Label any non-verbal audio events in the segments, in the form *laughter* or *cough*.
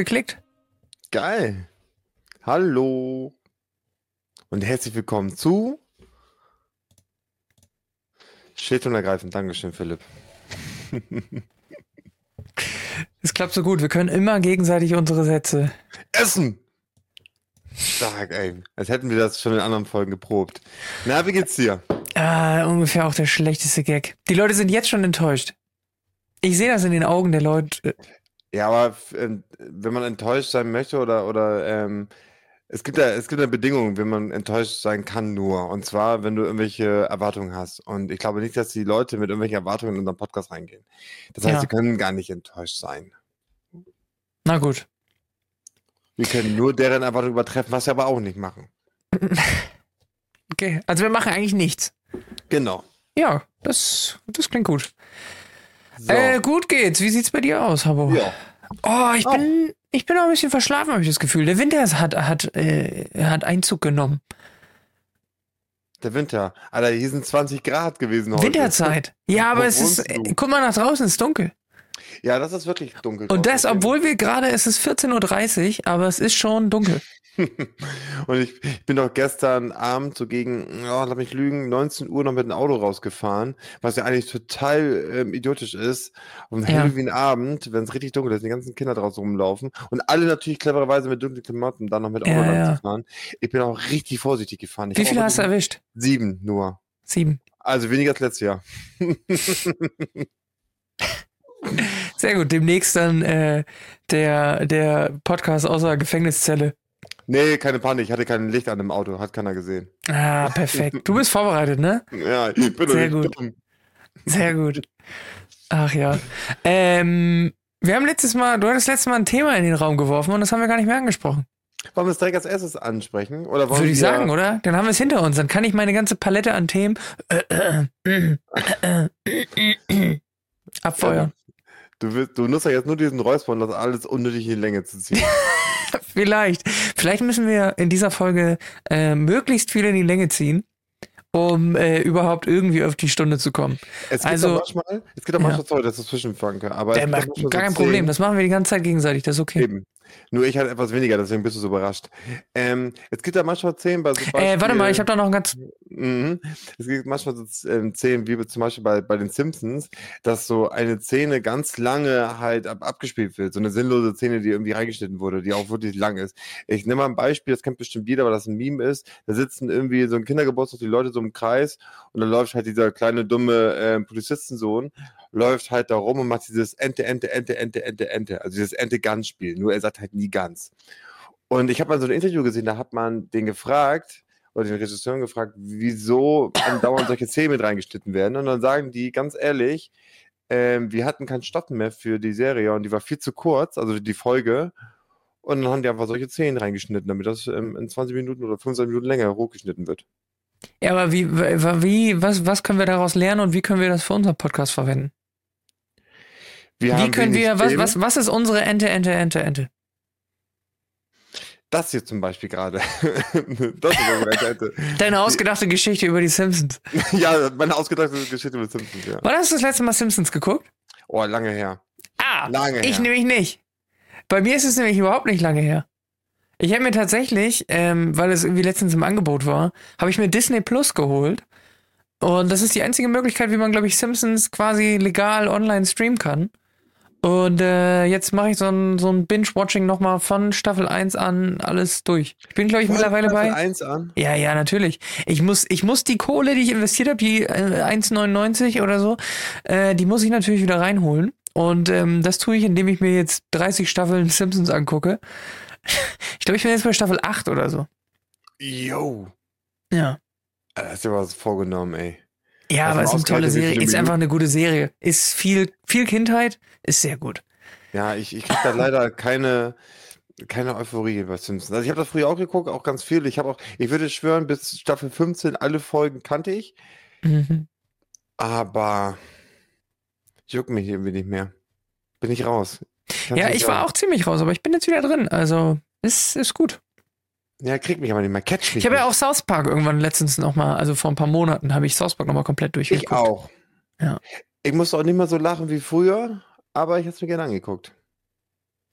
geklickt. Geil. Hallo. Und herzlich willkommen zu Schild und ergreifend. Dankeschön, Philipp. *laughs* Es klappt so gut. Wir können immer gegenseitig unsere Sätze. Essen! Stark, ey. Als hätten wir das schon in anderen Folgen geprobt. Na, wie geht's dir? Ah, ungefähr auch der schlechteste Gag. Die Leute sind jetzt schon enttäuscht. Ich sehe das in den Augen der Leute. Ja, aber äh, wenn man enttäuscht sein möchte oder, oder ähm, es gibt ja, es gibt ja Bedingungen, wenn man enttäuscht sein kann nur. Und zwar, wenn du irgendwelche Erwartungen hast. Und ich glaube nicht, dass die Leute mit irgendwelchen Erwartungen in unseren Podcast reingehen. Das heißt, Ja. sie können gar nicht enttäuscht sein. Na gut. Wir können nur deren Erwartungen übertreffen, was wir aber auch nicht machen. *laughs* Okay. Also wir machen eigentlich nichts. Genau. Ja, das, das klingt gut. So. Äh, gut geht's. Wie sieht's bei dir aus, Habo? ja. Oh, ich Auch. bin, ich bin auch ein bisschen verschlafen, habe ich das Gefühl. Der Winter hat, hat, äh, hat Einzug genommen. Der Winter. Alter, hier sind 20 Grad gewesen heute. Winterzeit. Ja, aber Wo es ist, du? äh, guck mal nach draußen, es ist dunkel. Ja, das ist wirklich dunkel. Und das, obwohl wir gerade, es ist 14.30 Uhr, aber es ist schon dunkel. *laughs* Und ich, ich bin doch gestern Abend so gegen, ja, lass mich lügen, 19 Uhr noch mit dem Auto rausgefahren, was ja eigentlich total ähm, idiotisch ist. Und Ja. Halloween-Abend, wenn es richtig dunkel ist, die ganzen Kinder draußen rumlaufen und alle natürlich clevererweise mit dunklen Klamotten dann noch mit Auto Ja, ja. fahren. Ich bin auch richtig vorsichtig gefahren. Ich Wie viele hast du erwischt? Sieben nur. Sieben. Also weniger als letztes Jahr. *laughs* Sehr gut. Demnächst dann äh, der, der Podcast außer Gefängniszelle. Nee, keine Panik, ich hatte kein Licht an dem Auto, hat keiner gesehen. Ah, perfekt. Du bist vorbereitet, ne? Ja, ich bin Sehr gut. dumm. Sehr gut. Ach ja. Ähm, wir haben letztes Mal, du hattest letztes Mal ein Thema in den Raum geworfen und das haben wir gar nicht mehr angesprochen. Wollen wir es direkt als erstes ansprechen? Oder wollen Würde ich sagen, oder? Dann haben wir es hinter uns. Dann kann ich meine ganze Palette an Themen äh, äh, äh, äh, äh, abfeuern. Du, willst, du nutzt ja jetzt nur diesen Räusper und das alles unnötig in die Länge zu ziehen. *laughs* Vielleicht. Vielleicht müssen wir in dieser Folge äh, möglichst viel in die Länge ziehen, um äh, überhaupt irgendwie auf die Stunde zu kommen. Es gibt Also- auch manchmal, es gibt auch Ja. manchmal, sorry, dass ich zwischenfange, aber es Der gibt auch macht manchmal gar so kein Problem. Szenen- Das machen wir die ganze Zeit gegenseitig. Das ist okay. Eben. Nur ich halt etwas weniger, deswegen bist du so überrascht. Ähm, es gibt ja manchmal Szenen bei so Äh, warte mal, ich Beispiel- habe da noch ein ganz. Mhm. Es gibt manchmal so ähm, Szenen, wie zum Beispiel bei, bei den Simpsons, dass so eine Szene ganz lange halt ab, abgespielt wird. So eine sinnlose Szene, die irgendwie reingeschnitten wurde, die auch wirklich lang ist. Ich nehme mal ein Beispiel, das kennt bestimmt jeder, weil das ein Meme ist. Da sitzen irgendwie so ein Kindergeburtstag, die Leute so im Kreis und dann läuft halt dieser kleine, dumme ähm, Polizistensohn, läuft halt da rum und macht dieses Ente, Ente, Ente, Ente, Ente, Ente. Also dieses Ente-Ganz-Spiel. Nur er sagt halt nie ganz. Und ich habe mal so ein Interview gesehen, da hat man den gefragt, oder den Regisseuren gefragt, wieso andauernd solche Szenen mit reingeschnitten werden. Und dann sagen die ganz ehrlich, ähm, wir hatten keinen Stoff mehr für die Serie und die war viel zu kurz, also die Folge. Und dann haben die einfach solche Szenen reingeschnitten, damit das ähm, in 20 Minuten oder 25 Minuten länger hochgeschnitten wird. Ja, aber wie, wie was, was können wir daraus lernen und wie können wir das für unseren Podcast verwenden? Wir Wie können wir, was, was, was ist unsere Ente, Ente, Ente, Ente? Das hier zum Beispiel gerade. *laughs* das ist unsere Seite. Deine ausgedachte Geschichte über die Simpsons. *laughs* Ja, meine ausgedachte Geschichte mit Simpsons, ja. Wann hast du das letzte Mal Simpsons geguckt? Oh, lange her. Ah, Lange ich her. nämlich nicht. Bei mir ist es nämlich überhaupt nicht lange her. Ich habe mir tatsächlich, ähm, weil es irgendwie letztens im Angebot war, habe ich mir Disney Plus geholt. Und das ist die einzige Möglichkeit, wie man, glaube ich, Simpsons quasi legal online streamen kann. Und äh, jetzt mache ich so ein, so ein Binge-Watching nochmal von Staffel 1 an alles durch. Ich bin, glaube ich, mittlerweile bei. 1 an. Ja, ja, natürlich. Ich muss, ich muss die Kohle, die ich investiert habe, die äh, 1,99 oder so, äh, die muss ich natürlich wieder reinholen. Und ähm, das tue ich, indem ich mir jetzt 30 Staffeln Simpsons angucke. *laughs* Ich glaube, ich bin jetzt bei Staffel 8 oder so. Yo. Ja. Da hast du dir was vorgenommen, ey. Ja, aber es ist eine tolle Serie. Ist einfach eine gute Serie. Ist viel, viel Kindheit, ist sehr gut. Ja, ich, ich krieg da leider keine, keine Euphorie bei Simpsons. Also ich habe das früher auch geguckt, auch ganz viel. Ich habe auch, ich würde schwören, bis Staffel 15 alle Folgen kannte ich, Mhm. aber juckt mich irgendwie nicht mehr. Bin ich raus. Kann's Ja, ich war auch ziemlich raus, aber ich bin jetzt wieder drin. Also, ist, ist gut. Ja, kriegt mich aber nicht mehr. Catch mich. Ich habe ja auch South Park irgendwann letztens nochmal, also vor ein paar Monaten, habe ich South Park nochmal komplett Ich durchgeguckt. auch. Ja. Ich musste auch nicht mehr so lachen wie früher, aber ich habe es mir gerne angeguckt.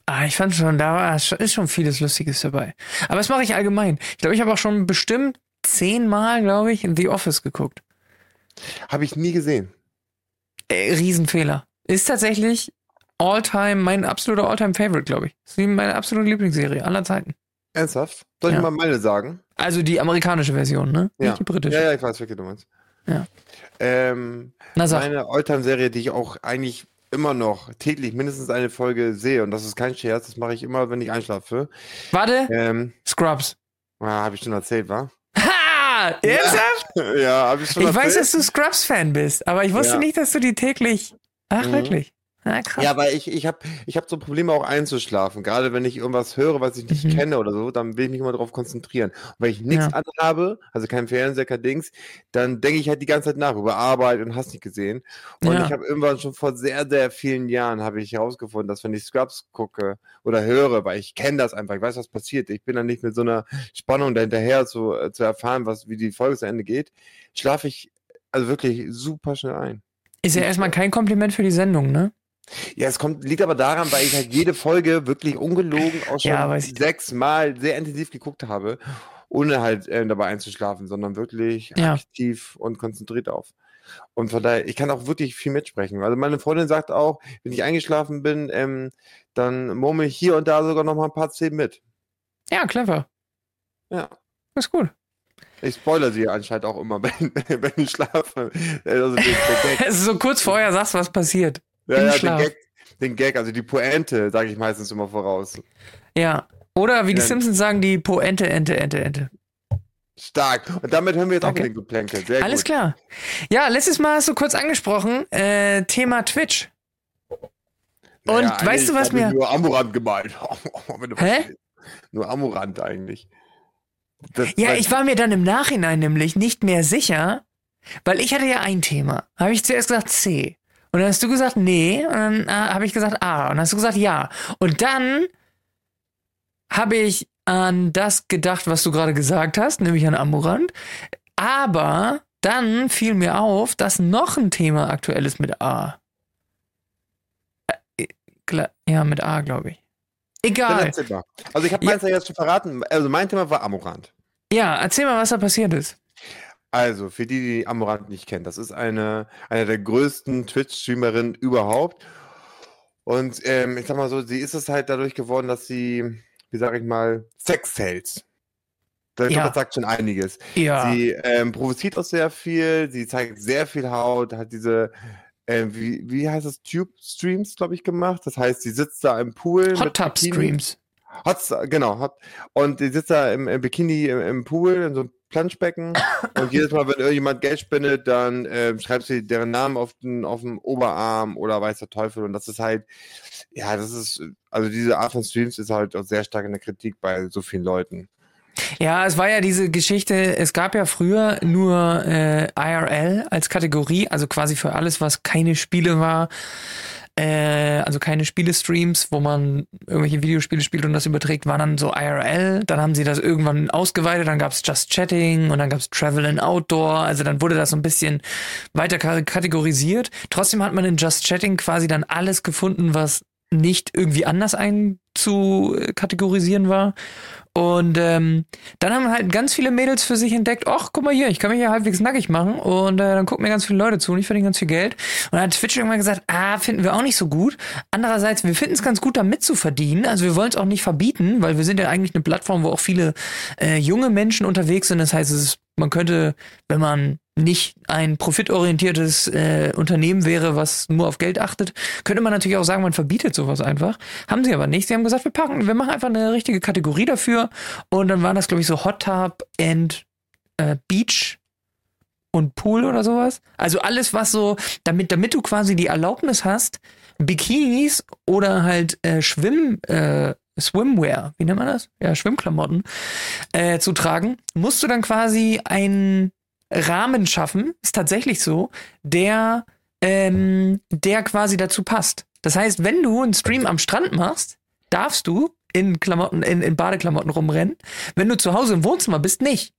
Ah, ich fand schon, da ist schon vieles Lustiges dabei. Aber das mache ich allgemein. Ich glaube, ich habe auch schon bestimmt zehnmal, glaube ich, in The Office geguckt. Habe ich nie gesehen. Äh, Riesenfehler. Ist tatsächlich All-Time, mein absoluter All-Time-Favorite, glaube ich. Ist meine absolute Lieblingsserie aller Zeiten. Ernsthaft? Soll Ja. ich mal meine sagen? Also die amerikanische Version, ne? Ja. Nicht die britische. Ja, ja, ich weiß, welche du meinst. Ja. Ähm, Na sag. meine Alltime-Serie, die ich auch eigentlich immer noch täglich mindestens eine Folge sehe, und das ist kein Scherz, das mache ich immer, wenn ich einschlafe. Warte, Ähm, Scrubs. ah, habe ich schon erzählt, wa? Ha! Ernsthaft? *laughs* ja, habe ich schon Ich erzählt. weiß, dass du Scrubs-Fan bist, aber ich wusste Ja. nicht, dass du die täglich. Ach, Mhm. wirklich? Na, krass. Ja, weil ich, ich habe ich hab so Probleme auch einzuschlafen. Gerade wenn ich irgendwas höre, was ich nicht Mhm. kenne oder so, dann will ich mich immer darauf konzentrieren. Und wenn ich nichts Ja. anhabe, also kein Fernseher, kein Dings, dann denke ich halt die ganze Zeit nach über Arbeit und hast nicht gesehen. Und Ja. ich habe irgendwann schon vor sehr, sehr vielen Jahren habe ich herausgefunden, dass wenn ich Scrubs gucke oder höre, weil ich kenne das einfach, ich weiß, was passiert. Ich bin dann nicht mit so einer Spannung dahinterher zu, äh, zu erfahren, was, wie die Folge zu Ende geht, schlafe ich also wirklich super schnell ein. Ist ja erstmal kein Kompliment für die Sendung, ne? Ja, es kommt, liegt aber daran, weil ich halt jede Folge wirklich ungelogen auch schon Ja, weiß ich. sechsmal sehr intensiv geguckt habe, ohne halt ähm, dabei einzuschlafen, sondern wirklich Ja. aktiv und konzentriert auf. Und von daher, ich kann auch wirklich viel mitsprechen. Also meine Freundin sagt auch, wenn ich eingeschlafen bin, ähm, dann murmel ich hier und da sogar noch mal ein paar Szenen mit. Ja, clever. Ja. Das ist gut. Ich spoilere sie anscheinend auch immer, *laughs* wenn, wenn ich schlafe. Also Also *laughs* so kurz vorher sagst, was passiert. Ja, ja, den, Schlaf. Gag, den Gag, also die Pointe, sage ich meistens immer voraus. Ja. Oder wie die Ja. Simpsons sagen, die Poente, Ente, Ente, Ente. Stark. Und damit hören wir jetzt Danke. auch den Geplänkel. Sehr Alles gut. klar. Ja, letztes Mal hast du kurz angesprochen, äh, Thema Twitch. Und Naja, weißt du, was mir- ich Nur Amorant gemeint. *laughs* Du Hä? Nur Amorant eigentlich. Das, Ja, ich war mir dann im Nachhinein nämlich nicht mehr sicher, weil ich hatte ja ein Thema. Habe ich zuerst gesagt C. Und dann hast du gesagt nee. Und dann äh, habe ich gesagt A. Und dann hast du gesagt ja. Und dann habe ich an das gedacht, was du gerade gesagt hast, nämlich an Amorant. Aber dann fiel mir auf, dass noch ein Thema aktuell ist mit A. Äh, Ja, mit A, glaube ich. Egal. Also ich habe Ja. meins ja jetzt schon verraten. Also mein Thema war Amorant. Ja, erzähl mal, was da passiert ist. Also, für die, die Amorant nicht kennen, das ist eine, eine der größten Twitch-Streamerinnen überhaupt. Und ähm, ich sag mal so, sie ist es halt dadurch geworden, dass sie, wie sag ich mal, Sex sells. Das, Ja. sagt schon einiges. Ja. Sie ähm, provoziert auch sehr viel, sie zeigt sehr viel Haut, hat diese, ähm, wie, wie heißt das, Tube-Streams, glaube ich, gemacht. Das heißt, sie sitzt da im Pool. Hot mit Tub Bikini. Streams. Hot, genau. Hot, und die sitzt da im, im Bikini im, im Pool, in so einem Planschbecken. *coughs* und jedes Mal, wenn irgendjemand Geld spendet, dann ähm, schreibt sie deren Namen auf den, auf dem Oberarm oder weiß der Teufel. Und das ist halt, ja, das ist, also diese Art von Streams ist halt auch sehr stark in der Kritik bei so vielen Leuten. Ja, es war ja diese Geschichte, es gab ja früher nur äh, IRL als Kategorie, also quasi für alles, was keine Spiele war, äh, also keine Spiele-Streams, wo man irgendwelche Videospiele spielt und das überträgt, war dann so IRL. Dann haben sie das irgendwann ausgeweitet, dann gab's Just Chatting und dann gab's Travel and Outdoor. Also dann wurde das so ein bisschen weiter ka- kategorisiert. Trotzdem hat man in Just Chatting quasi dann alles gefunden, was nicht irgendwie anders einzukategorisieren war. Und ähm, dann haben halt ganz viele Mädels für sich entdeckt, ach, guck mal hier, ich kann mich ja halbwegs nackig machen und äh, dann gucken mir ganz viele Leute zu und ich verdiene ganz viel Geld. Und dann hat Twitch irgendwann gesagt, ah, finden wir auch nicht so gut. Andererseits, wir finden es ganz gut, da mitzuverdienen. Also wir wollen es auch nicht verbieten, weil wir sind ja eigentlich eine Plattform, wo auch viele äh, junge Menschen unterwegs sind. Das heißt, es ist, man könnte, wenn man nicht ein profitorientiertes äh, Unternehmen wäre, was nur auf Geld achtet, könnte man natürlich auch sagen, man verbietet sowas einfach. Haben sie aber nicht. Sie haben gesagt, wir packen, wir machen einfach eine richtige Kategorie dafür. Und dann waren das, glaube ich, so Hot Tub and äh, Beach und Pool oder sowas. Also alles, was so, damit, damit du quasi die Erlaubnis hast, Bikinis oder halt äh, Schwimm, äh, Swimwear, wie nennt man das? Ja, Schwimmklamotten äh, zu tragen, musst du dann quasi einen Rahmen schaffen, ist tatsächlich so, der, ähm, der quasi dazu passt. Das heißt, wenn du einen Stream am Strand machst, darfst du in Klamotten, in, in Badeklamotten rumrennen. Wenn du zu Hause im Wohnzimmer bist, nicht.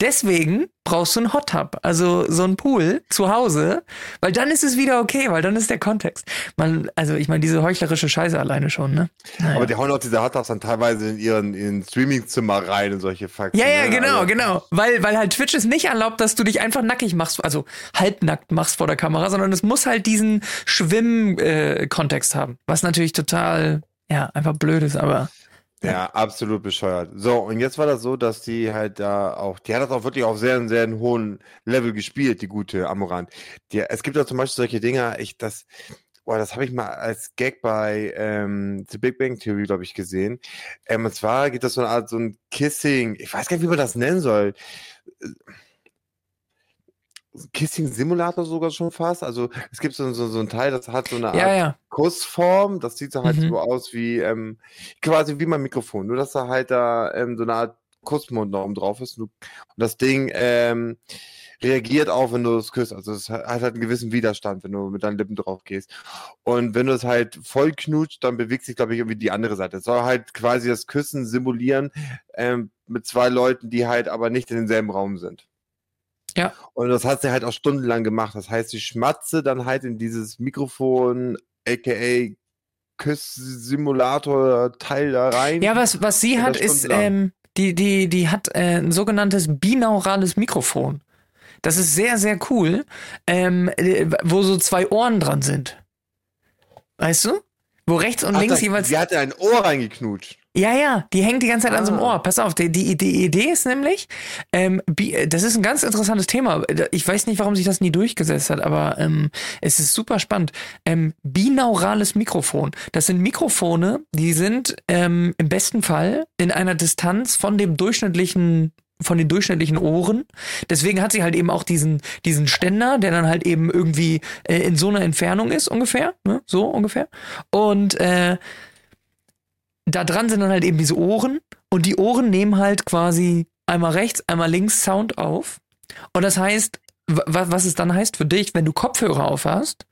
Deswegen brauchst du einen Hot Tub, also so einen Pool zu Hause, weil dann ist es wieder okay, weil dann ist der Kontext. Man, also ich meine, diese heuchlerische Scheiße alleine schon, ne? Naja. Aber die hauen auch diese Hot Tubs dann teilweise in ihren in Streamingzimmer rein und solche Fakten. Ja, ja, ne? genau, also, genau. Weil, weil halt Twitch es nicht erlaubt, dass du dich einfach nackig machst, also halbnackt machst vor der Kamera, sondern es muss halt diesen Schwimm-Kontext äh, haben. Was natürlich total, ja, einfach blöd ist, aber. Ja, absolut bescheuert. So, und jetzt war das so, dass die halt da auch, die hat das auch wirklich auf sehr, sehr hohen Level gespielt, die gute Amorant. Die, es gibt ja zum Beispiel solche Dinger, ich, das, boah, das habe ich mal als Gag bei ähm, The Big Bang Theory, glaube ich, gesehen. Ähm, und zwar geht das so eine Art, so ein Kissing, ich weiß gar nicht, wie man das nennen soll. Kissing-Simulator sogar schon fast. Also es gibt so, so, so ein Teil, das hat so eine Art Ja, ja. Kussform. Das sieht so halt Mhm. so aus wie ähm, quasi wie mein Mikrofon. Nur dass da halt da ähm, so eine Art Kussmund noch oben drauf ist. Und das Ding ähm, reagiert auch, wenn du es küsst. Also es hat hat halt einen gewissen Widerstand, wenn du mit deinen Lippen drauf gehst. Und wenn du es halt voll knutscht, dann bewegt sich, glaube ich, irgendwie die andere Seite. Es soll halt quasi das Küssen simulieren ähm, mit zwei Leuten, die halt aber nicht in demselben Raum sind. Ja. Und das hat sie halt auch stundenlang gemacht. Das heißt, sie schmatze dann halt in dieses Mikrofon, aka Küss-Simulator-Teil da rein. Ja, was, was sie hat, ist, ähm, die, die, die hat äh, ein sogenanntes binaurales Mikrofon. Das ist sehr, sehr cool, ähm, äh, wo so zwei Ohren dran sind. Weißt du? Wo rechts und Ach, links das, jeweils. sie hatte ein Ohr reingeknutscht. Ja, ja, die hängt die ganze Zeit an so einem Ah. Ohr. Pass auf, die, die, die Idee ist nämlich, ähm, äh, das ist ein ganz interessantes Thema. Ich weiß nicht, warum sich das nie durchgesetzt hat, aber ähm, es ist super spannend. Ähm, binaurales Mikrofon. Das sind Mikrofone, die sind ähm, im besten Fall in einer Distanz von dem durchschnittlichen von den durchschnittlichen Ohren. Deswegen hat sie halt eben auch diesen, diesen Ständer, der dann halt eben irgendwie äh, in so einer Entfernung ist, ungefähr. Ne? So ungefähr. Und äh, da dran sind dann halt eben diese Ohren und die Ohren nehmen halt quasi einmal rechts, einmal links Sound auf. Und das heißt, wa- was es dann heißt für dich, wenn du Kopfhörer auf hast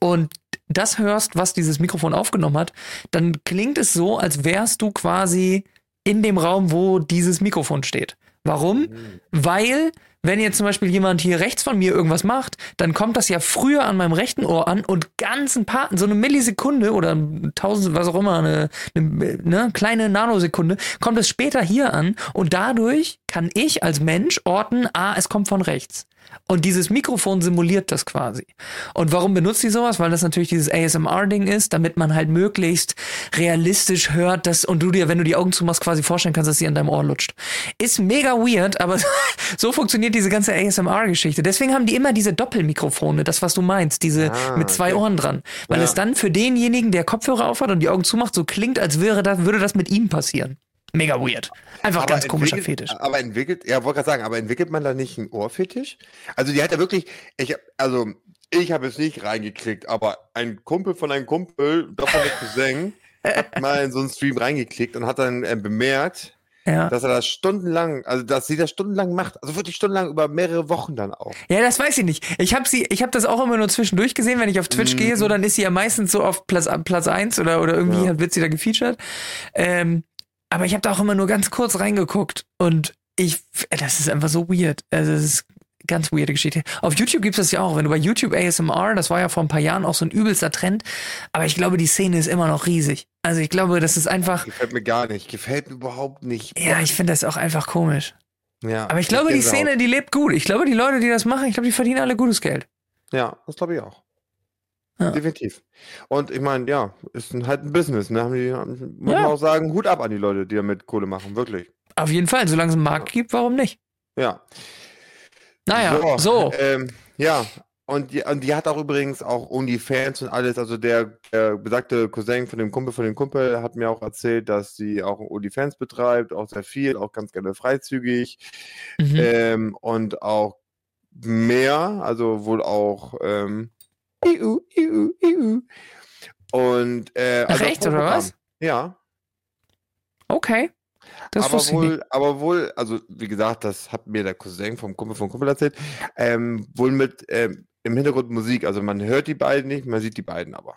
und das hörst, was dieses Mikrofon aufgenommen hat, dann klingt es so, als wärst du quasi in dem Raum, wo dieses Mikrofon steht. Warum? Weil, wenn jetzt zum Beispiel jemand hier rechts von mir irgendwas macht, dann kommt das ja früher an meinem rechten Ohr an und ganz ein so eine Millisekunde oder tausend, was auch immer, eine, eine ne, kleine Nanosekunde, kommt es später hier an und dadurch kann ich als Mensch orten, ah, es kommt von rechts. Und dieses Mikrofon simuliert das quasi. Und warum benutzt sie sowas? Weil das natürlich dieses ASMR-Ding ist, damit man halt möglichst realistisch hört, dass, und du dir, wenn du die Augen zumachst, quasi vorstellen kannst, dass sie an deinem Ohr lutscht. Ist mega weird, aber *laughs* so funktioniert diese ganze ASMR-Geschichte. Deswegen haben die immer diese Doppelmikrofone, das, was du meinst, diese Ah, mit zwei okay. Ohren dran. Weil Ja. es dann für denjenigen, der Kopfhörer aufhat und die Augen zumacht, so klingt, als wäre das, würde das mit ihm passieren. Mega weird. Einfach ganz komischer Fetisch. Aber entwickelt, ja, wollte gerade sagen, aber entwickelt man da nicht einen Ohrfetisch? Also die hat ja wirklich, ich also ich habe es nicht reingeklickt, aber ein Kumpel von einem Kumpel, davon der Cousin, *laughs* hat mal in so einen Stream reingeklickt und hat dann äh, bemerkt, Ja. dass er das stundenlang, also dass sie das stundenlang macht, also wirklich stundenlang über mehrere Wochen dann auch. Ja, das weiß ich nicht. Ich habe sie, ich habe das auch immer nur zwischendurch gesehen, wenn ich auf Twitch Mhm. gehe, so dann ist sie ja meistens so auf Platz Platz eins oder oder irgendwie Ja. wird sie da gefeatured. Ähm, aber ich habe da auch immer nur ganz kurz reingeguckt und ich, das ist einfach so weird. Also es ist ganz weirde Geschichte. Auf YouTube gibt's das ja auch. Wenn du bei YouTube ASMR, das war ja vor ein paar Jahren auch so ein übelster Trend, aber ich glaube, die Szene ist immer noch riesig. Also ich glaube, das ist einfach, Gefällt mir gar nicht, gefällt mir überhaupt nicht. ja, ich finde das auch einfach komisch. ja, Aber ich glaube, die. Szene, die lebt gut. Ich glaube, die Leute, die das machen, ich glaube, die verdienen alle gutes Geld. Ja, das glaube ich auch. Ja. Definitiv. Und ich meine, ja, ist ein, halt ein Business, ne? Haben die, muss Ja. man auch sagen, Hut ab an die Leute, die damit Kohle machen, wirklich. Auf jeden Fall, solange es einen Markt gibt, warum nicht? Ja. Naja, so. Ähm, ja, und die, und die hat auch übrigens auch OnlyFans und alles. Also der, der besagte Cousin von dem Kumpel von dem Kumpel hat mir auch erzählt, dass sie auch OnlyFans betreibt, auch sehr viel, auch ganz gerne freizügig Mhm. ähm, und auch mehr, also wohl auch ähm, EU, EU, EU. Und äh, also echt, voll oder was? Ja, Okay. Das aber wohl, aber wohl, also wie gesagt, das hat mir der Cousin vom Kumpel vom Kumpel erzählt, ähm, wohl mit ähm, im Hintergrund Musik. Also man hört die beiden nicht, man sieht die beiden aber.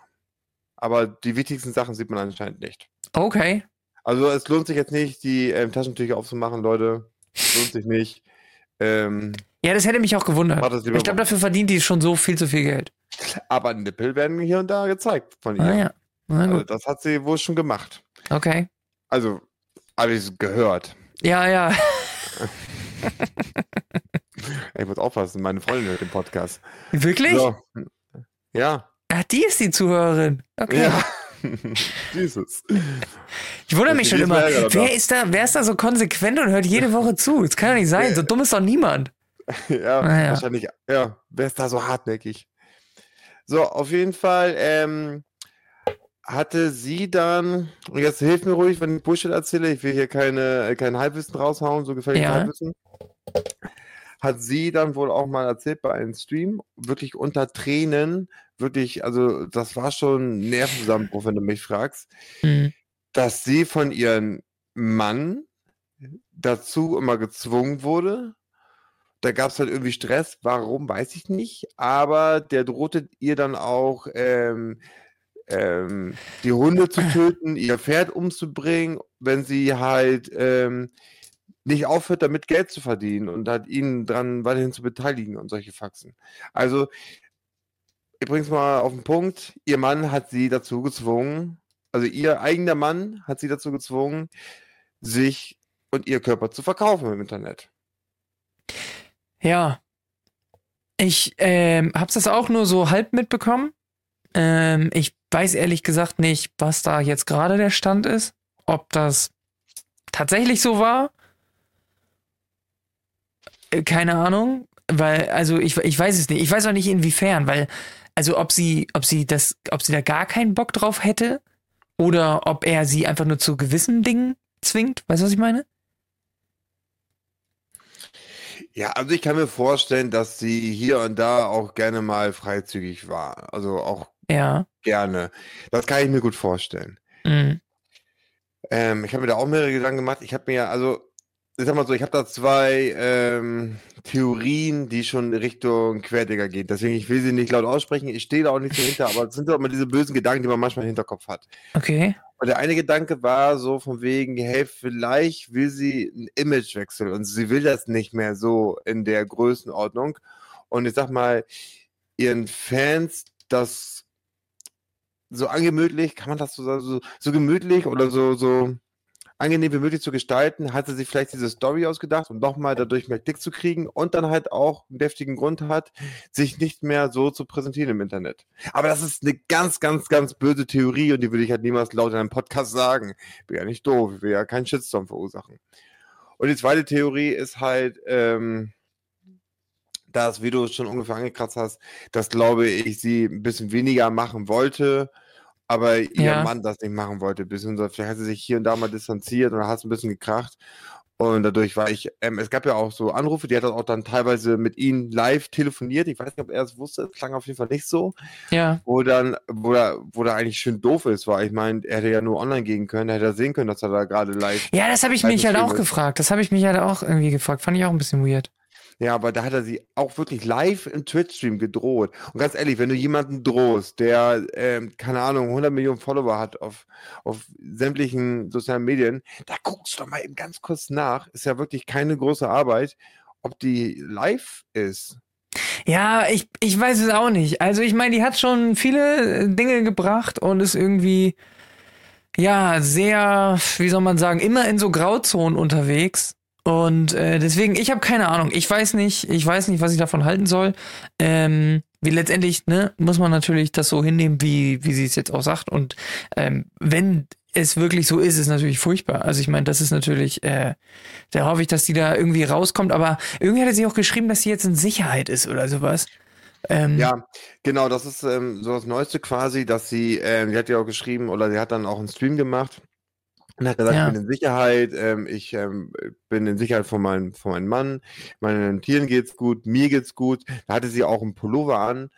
Aber die wichtigsten Sachen sieht man anscheinend nicht. Okay. Also es lohnt sich jetzt nicht, die ähm, Taschentücher aufzumachen, Leute. Es lohnt sich nicht. Ähm, Ja, das hätte mich auch gewundert. Ich glaube, dafür verdient die schon so viel zu viel Geld. *laughs* aber Nippel werden hier und da gezeigt von ihr. Ah ja. Also das hat sie wohl schon gemacht. Okay. Also, habe ich gehört. Ja, ja. *laughs* *laughs* Ich muss aufpassen, meine Freundin hört den Podcast. Wirklich? So. Ja. Ach, die ist die Zuhörerin. Okay. Ja. Jesus. Ich wundere mich schon immer, wer ist da, wer ist da so konsequent und hört jede Woche zu? Das kann doch nicht sein. So dumm ist doch niemand. Ja, Ah, ja. wahrscheinlich. Ja, wer ist da so hartnäckig? So, auf jeden Fall ähm, hatte sie dann, und jetzt hilf mir ruhig, wenn ich Bullshit erzähle, ich will hier keine, kein Halbwissen raushauen, so gefällt Ja. Halbwissen. Hat sie dann wohl auch mal erzählt bei einem Stream, wirklich unter Tränen, wirklich, also das war schon ein Nervenzusammenbruch, wenn du mich fragst, Hm. dass sie von ihrem Mann dazu immer gezwungen wurde. Da gab es halt irgendwie Stress. Warum, weiß ich nicht. Aber der drohte ihr dann auch, ähm, ähm, die Hunde zu *clears throat* töten, ihr Pferd umzubringen, wenn sie halt ähm, nicht aufhört, damit Geld zu verdienen und hat ihn dran weiterhin zu beteiligen und solche Faxen. Also, ich bring's mal auf den Punkt. Ihr Mann hat sie dazu gezwungen, also ihr eigener Mann hat sie dazu gezwungen, sich und ihr Körper zu verkaufen im Internet. Ja. Ich ähm, hab's das auch nur so halb mitbekommen. Ähm, ich weiß ehrlich gesagt nicht, was da jetzt gerade der Stand ist. Ob das tatsächlich so war. Äh, Keine Ahnung. Weil, also ich, ich weiß es nicht. Ich weiß auch nicht inwiefern, weil, also ob sie, ob sie das, ob sie da gar keinen Bock drauf hätte oder ob er sie einfach nur zu gewissen Dingen zwingt. Weißt du, was ich meine? Ja, also ich kann mir vorstellen, dass sie hier und da auch gerne mal freizügig war. Also auch Ja. gerne. Das kann ich mir gut vorstellen. Mhm. Ähm, ich habe mir da auch mehrere Gedanken gemacht. Ich habe mir ja, also, ich sag mal so, ich habe da zwei ähm, Theorien, die schon Richtung Querdenker gehen. Deswegen, ich will sie nicht laut aussprechen. Ich stehe da auch nicht so hinter, aber es sind doch immer diese bösen Gedanken, die man manchmal im Hinterkopf hat. Okay. Und der eine Gedanke war so von wegen, hey, vielleicht will sie einen Imagewechsel und sie will das nicht mehr so in der Größenordnung. Und ich sag mal, ihren Fans das so angemütlich, kann man das so sagen, so, so gemütlich oder so, so angenehm wie möglich zu gestalten, hat sie sich vielleicht diese Story ausgedacht, um nochmal dadurch mehr Klick zu kriegen und dann halt auch einen deftigen Grund hat, sich nicht mehr so zu präsentieren im Internet. Aber das ist eine ganz, ganz, ganz böse Theorie und die würde ich halt niemals laut in einem Podcast sagen. Bin ja nicht doof, ich will ja keinen Shitstorm verursachen. Und die zweite Theorie ist halt, ähm, das, wie du es schon ungefähr angekratzt hast, dass, glaube ich, sie ein bisschen weniger machen wollte, aber ihr Ja. Mann das nicht machen wollte. Beziehungsweise vielleicht hat sie sich hier und da mal distanziert oder hat es ein bisschen gekracht. Und dadurch war ich, ähm, es gab ja auch so Anrufe, die hat auch dann teilweise mit ihm live telefoniert. Ich weiß nicht, ob er es wusste, es klang auf jeden Fall nicht so. Ja. Wo dann, wo er, wo er eigentlich schön doof ist, weil ich meine, er hätte ja nur online gehen können, er hätte ja sehen können, dass er da gerade live Ja, das habe ich mich halt auch ist. gefragt. Das habe ich mich halt auch irgendwie gefragt. Fand ich auch ein bisschen weird. Ja, aber da hat er sie auch wirklich live im Twitch-Stream gedroht. Und ganz ehrlich, wenn du jemanden drohst, der, ähm, keine Ahnung, 100 Millionen Follower hat auf, auf sämtlichen sozialen Medien, da guckst du doch mal eben ganz kurz nach. Ist ja wirklich keine große Arbeit, ob die live ist. Ja, ich, ich weiß es auch nicht. Also ich meine, die hat schon viele äh, Dinge gebracht und ist irgendwie, ja, sehr, wie soll man sagen, immer in so Grauzonen unterwegs. Und äh, deswegen, ich habe keine Ahnung. Ich weiß nicht, ich weiß nicht, was ich davon halten soll. Ähm, wie letztendlich, ne, muss man natürlich das so hinnehmen, wie, wie sie es jetzt auch sagt. Und ähm, wenn es wirklich so ist, ist natürlich furchtbar. Also ich meine, das ist natürlich, äh, da hoffe ich, dass die da irgendwie rauskommt. Aber irgendwie hat sie auch geschrieben, dass sie jetzt in Sicherheit ist oder sowas. Ähm, Ja, genau, das ist ähm, so das Neueste quasi, dass sie, ähm, die hat ja auch geschrieben, oder sie hat dann auch einen Stream gemacht und hat gesagt, Ja. ich bin in Sicherheit, ähm, ich ähm, bin in Sicherheit von meinem, von meinem Mann, meinen Tieren geht's gut, mir geht's gut. Da hatte sie auch einen Pullover an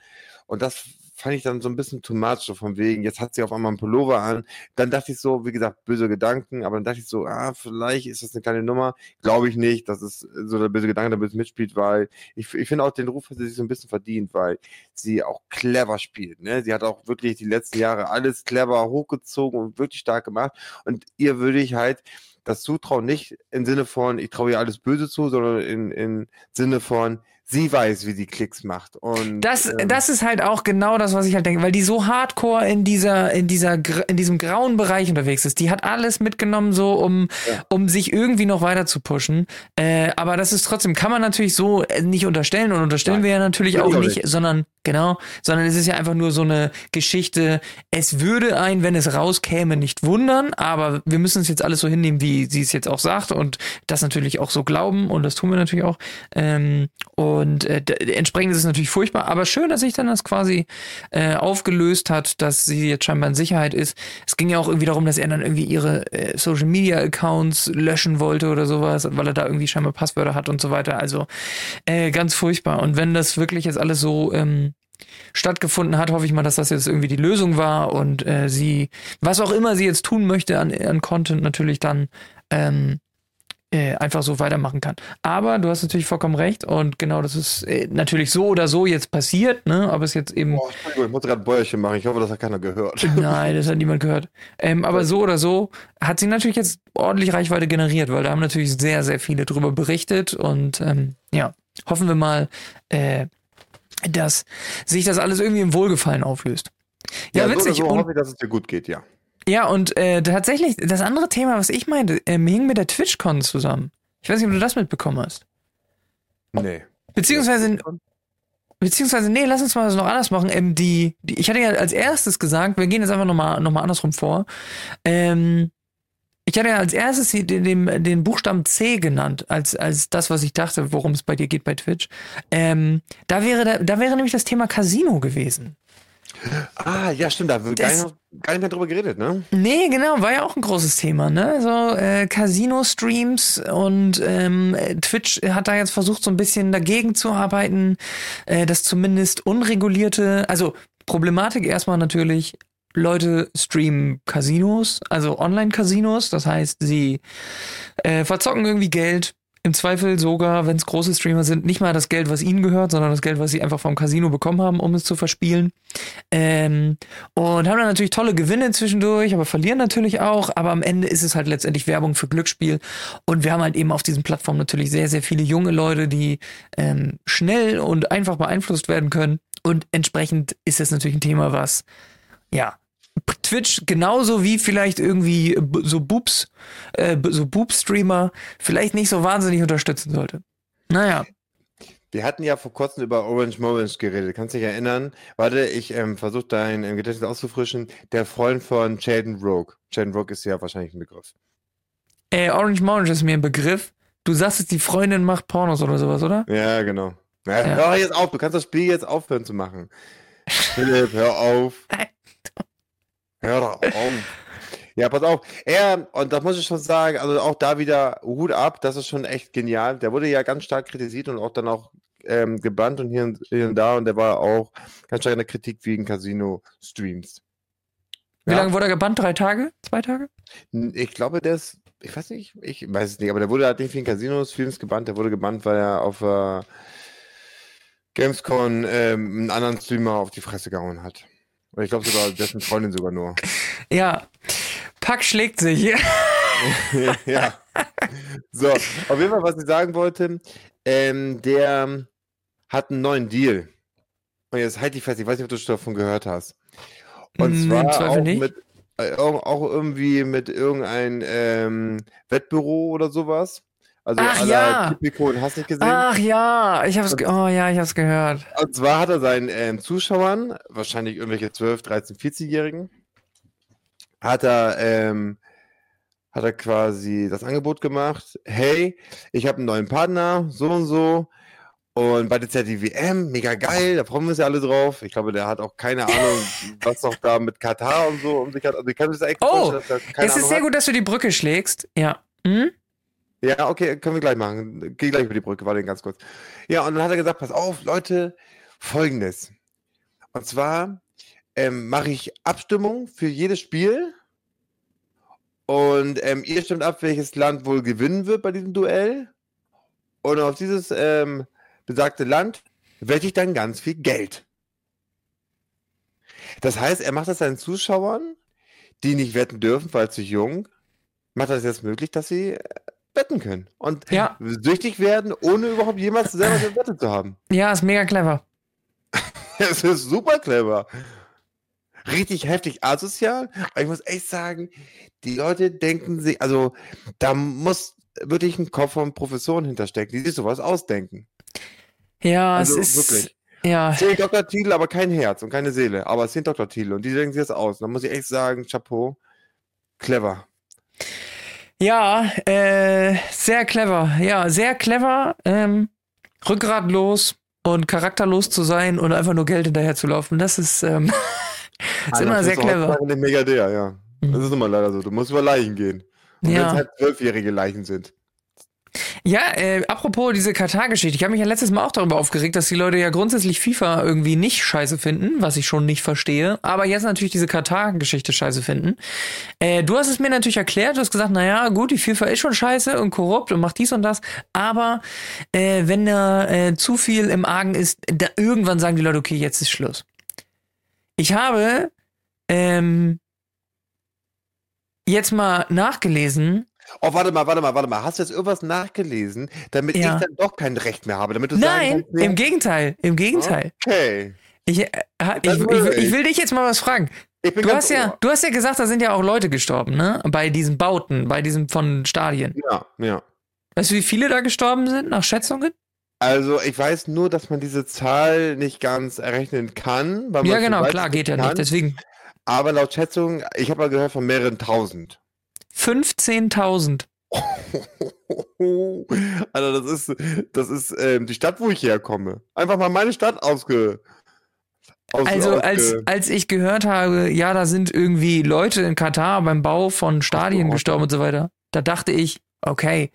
und das fand ich dann so ein bisschen too much, so von wegen, jetzt hat sie auf einmal einen Pullover an. Dann dachte ich so, wie gesagt, böse Gedanken, aber dann dachte ich so, ah, vielleicht ist das eine kleine Nummer. Glaube ich nicht, dass es so der böse Gedanke damit mitspielt, weil ich, ich finde auch den Ruf hat sie sich so ein bisschen verdient, weil sie auch clever spielt. Ne? Sie hat auch wirklich die letzten Jahre alles clever hochgezogen und wirklich stark gemacht. Und ihr würde ich halt das zutrauen, nicht im Sinne von, ich traue ihr alles Böse zu, sondern in, in Sinne von, sie weiß, wie die Klicks macht. Und, das, ähm, das ist halt auch genau das, was ich halt denke, weil die so hardcore in dieser, in dieser, in diesem grauen Bereich unterwegs ist. Die hat alles mitgenommen, so um, ja. um sich irgendwie noch weiter zu pushen. Äh, aber das ist trotzdem, kann man natürlich so äh, nicht unterstellen und unterstellen Nein. wir ja natürlich auch nicht, nicht, sondern genau, sondern es ist ja einfach nur so eine Geschichte. Es würde ein, wenn es rauskäme, nicht wundern, aber wir müssen es jetzt alles so hinnehmen, wie sie es jetzt auch sagt und das natürlich auch so glauben und das tun wir natürlich auch. Ähm, und und äh, entsprechend ist es natürlich furchtbar, aber schön, dass sich dann das quasi äh, aufgelöst hat, dass sie jetzt scheinbar in Sicherheit ist. Es ging ja auch irgendwie darum, dass er dann irgendwie ihre äh, Social Media Accounts löschen wollte oder sowas, weil er da irgendwie scheinbar Passwörter hat und so weiter. Also äh, ganz furchtbar. Und wenn das wirklich jetzt alles so ähm, stattgefunden hat, hoffe ich mal, dass das jetzt irgendwie die Lösung war und äh, sie, was auch immer sie jetzt tun möchte an, an Content, natürlich dann ähm, äh, einfach so weitermachen kann. Aber du hast natürlich vollkommen recht und genau das ist äh, natürlich so oder so jetzt passiert, ne? Aber es jetzt eben. Oh, ich muss gerade Bäuerchen machen. Ich hoffe, das hat keiner gehört. *laughs* Nein, das hat niemand gehört. Ähm, aber so oder so hat sie natürlich jetzt ordentlich Reichweite generiert, weil da haben natürlich sehr, sehr viele drüber berichtet und ähm, ja, hoffen wir mal, äh, dass sich das alles irgendwie im Wohlgefallen auflöst. Ja, ja witzig. So, so hoffe ich, dass es dir gut geht, ja. Ja, und äh, tatsächlich, das andere Thema, was ich meinte, ähm, hing mit der TwitchCon zusammen. Ich weiß nicht, ob du das mitbekommen hast. Nee. Beziehungsweise, beziehungsweise, nee, lass uns mal das noch anders machen. Ähm, die, die, ich hatte ja als erstes gesagt, wir gehen jetzt einfach nochmal noch mal andersrum vor. Ähm, ich hatte ja als erstes den, den, den Buchstaben C genannt, als, als das, was ich dachte, worum es bei dir geht bei Twitch. Ähm, da, wäre, da, da wäre nämlich das Thema Casino gewesen. Ah, ja, stimmt, da wird gar, nicht, gar nicht mehr drüber geredet, ne? Nee, genau, war ja auch ein großes Thema, ne? So äh, Casino-Streams und ähm, Twitch hat da jetzt versucht, so ein bisschen dagegen zu arbeiten, äh, dass zumindest unregulierte, also Problematik erstmal natürlich, Leute streamen Casinos, also Online-Casinos, das heißt, sie äh, verzocken irgendwie Geld, im Zweifel sogar, wenn es große Streamer sind, nicht mal das Geld, was ihnen gehört, sondern das Geld, was sie einfach vom Casino bekommen haben, um es zu verspielen. Ähm, und haben dann natürlich tolle Gewinne zwischendurch, aber verlieren natürlich auch. Aber am Ende ist es halt letztendlich Werbung für Glücksspiel. Und wir haben halt eben auf diesen Plattformen natürlich sehr, sehr viele junge Leute, die ähm, schnell und einfach beeinflusst werden können. Und entsprechend ist es natürlich ein Thema, was ja Twitch genauso wie vielleicht irgendwie so Boobs, äh, so Boob-Streamer vielleicht nicht so wahnsinnig unterstützen sollte. Naja. Wir hatten ja vor kurzem über Orange Morange geredet. Kannst du dich erinnern? Warte, ich ähm, versuche dein ähm, Gedächtnis auszufrischen. Der Freund von Jaden Rogue. Jaden Rogue ist ja wahrscheinlich ein Begriff. Äh, Orange Morange ist mir ein Begriff. Du sagst jetzt, die Freundin macht Pornos oder sowas, oder? Ja, genau. Na, ja. Hör jetzt auf, du kannst das Spiel jetzt aufhören zu machen. Philipp, hör auf. *laughs* Hör auf. Ja, pass auf. Er, und da muss ich schon sagen, also auch da wieder Hut ab, das ist schon echt genial. Der wurde ja ganz stark kritisiert und auch dann auch ähm, gebannt und hier, und hier und da und der war auch ganz stark in der Kritik wegen Casino-Streams. Wie ja. lange wurde er gebannt? Drei Tage? Zwei Tage? Ich glaube, der ist, ich weiß nicht, ich weiß es nicht, aber der wurde halt nicht wegen Casinos-Streams gebannt, der wurde gebannt, weil er auf äh, Gamescom ähm, einen anderen Streamer auf die Fresse gehauen hat. Und ich glaube sogar dessen Freundin sogar nur. Ja. Pack schlägt sich. *laughs* ja. So, auf jeden Fall, was ich sagen wollte, ähm, der hat einen neuen Deal. Und jetzt halt dich fest, ich weiß nicht, ob du schon davon gehört hast. Und hm, zwar auch mit äh, auch irgendwie mit irgendein ähm, Wettbüro oder sowas. Also Ach ja. Typico hast nicht gesehen? Ach ja, ich hab's, oh ja, ich hab's gehört. Und zwar hat er seinen ähm, Zuschauern, wahrscheinlich irgendwelche 12, 13, 14-Jährigen, hat er, ähm, hat er quasi das Angebot gemacht, hey, ich habe einen neuen Partner, so und so, und bald ist ja die WM, mega geil, da freuen wir uns ja alle drauf. Ich glaube, der hat auch keine Ahnung, *laughs* was noch da mit Katar und so um sich hat. Also ich kann mir das echt oh, es ist Ahnung sehr hat. gut, dass du die Brücke schlägst. Ja. Hm? Ja, okay, können wir gleich machen. Geh gleich über die Brücke, warte ganz kurz. Ja, und dann hat er gesagt, pass auf, Leute, folgendes. Und zwar, ähm, mache ich Abstimmung für jedes Spiel. Und ähm, ihr stimmt ab, welches Land wohl gewinnen wird bei diesem Duell. Und auf dieses ähm, besagte Land wette ich dann ganz viel Geld. Das heißt, er macht das seinen Zuschauern, die nicht wetten dürfen, weil zu jung, macht das jetzt möglich, dass sie äh, wetten können und Ja. süchtig werden, ohne überhaupt jemals selber eine Wette zu haben. Ja, ist mega clever. *laughs* Es ist super clever. Richtig heftig asozial. Aber ich muss echt sagen, die Leute denken sich, also da muss wirklich ein Kopf von Professoren hinterstecken, die sich sowas ausdenken. Ja, Also es ist. wirklich. Ja, Zehn Doktortitel, aber kein Herz und keine Seele, aber zehn Doktortitel und die denken sich das aus. Da muss ich echt sagen, Chapeau, clever. Ja, äh, sehr clever. Ja, sehr clever, ähm, rückgratlos und charakterlos zu sein und einfach nur Geld hinterher zu laufen. Das ist, ähm, *laughs* ist immer sehr clever. Den Milliardär, ja. Das Mhm. ist immer leider so. Du musst über Leichen gehen. Und wenn es Ja. halt zwölfjährige Leichen sind. Ja, äh, apropos diese Katar-Geschichte. Ich habe mich ja letztes Mal auch darüber aufgeregt, dass die Leute ja grundsätzlich FIFA irgendwie nicht scheiße finden, was ich schon nicht verstehe. Aber jetzt natürlich diese Katar-Geschichte scheiße finden. Äh, du hast es mir natürlich erklärt. Du hast gesagt, naja, gut, die FIFA ist schon scheiße und korrupt und macht dies und das. Aber äh, wenn da äh, zu viel im Argen ist, da irgendwann sagen die Leute, okay, jetzt ist Schluss. Ich habe ähm, jetzt mal nachgelesen, Oh, warte mal, warte mal, warte mal. Hast du jetzt irgendwas nachgelesen, damit Ja. ich dann doch kein Recht mehr habe? Damit du Nein, kannst, im Gegenteil, im Gegenteil. Okay. Ich, äh, ich, ich, will ich will dich jetzt mal was fragen. Du hast ja, du hast ja gesagt, da sind ja auch Leute gestorben, ne? Bei diesen Bauten, bei diesen von Stadien. Ja, ja. Weißt du, wie viele da gestorben sind, nach Schätzungen? Also ich weiß nur, dass man diese Zahl nicht ganz errechnen kann. Ja, genau, klar, geht ja nicht. Deswegen Aber laut Schätzung, ich habe mal gehört von mehreren tausend. 15.000. *laughs* Alter, das ist, das ist ähm, die Stadt, wo ich herkomme. Einfach mal meine Stadt ausge. Aus, Also, ausge als, als ich gehört habe, ja, da sind irgendwie Leute in Katar beim Bau von Stadien so. gestorben und so weiter, da dachte ich, okay,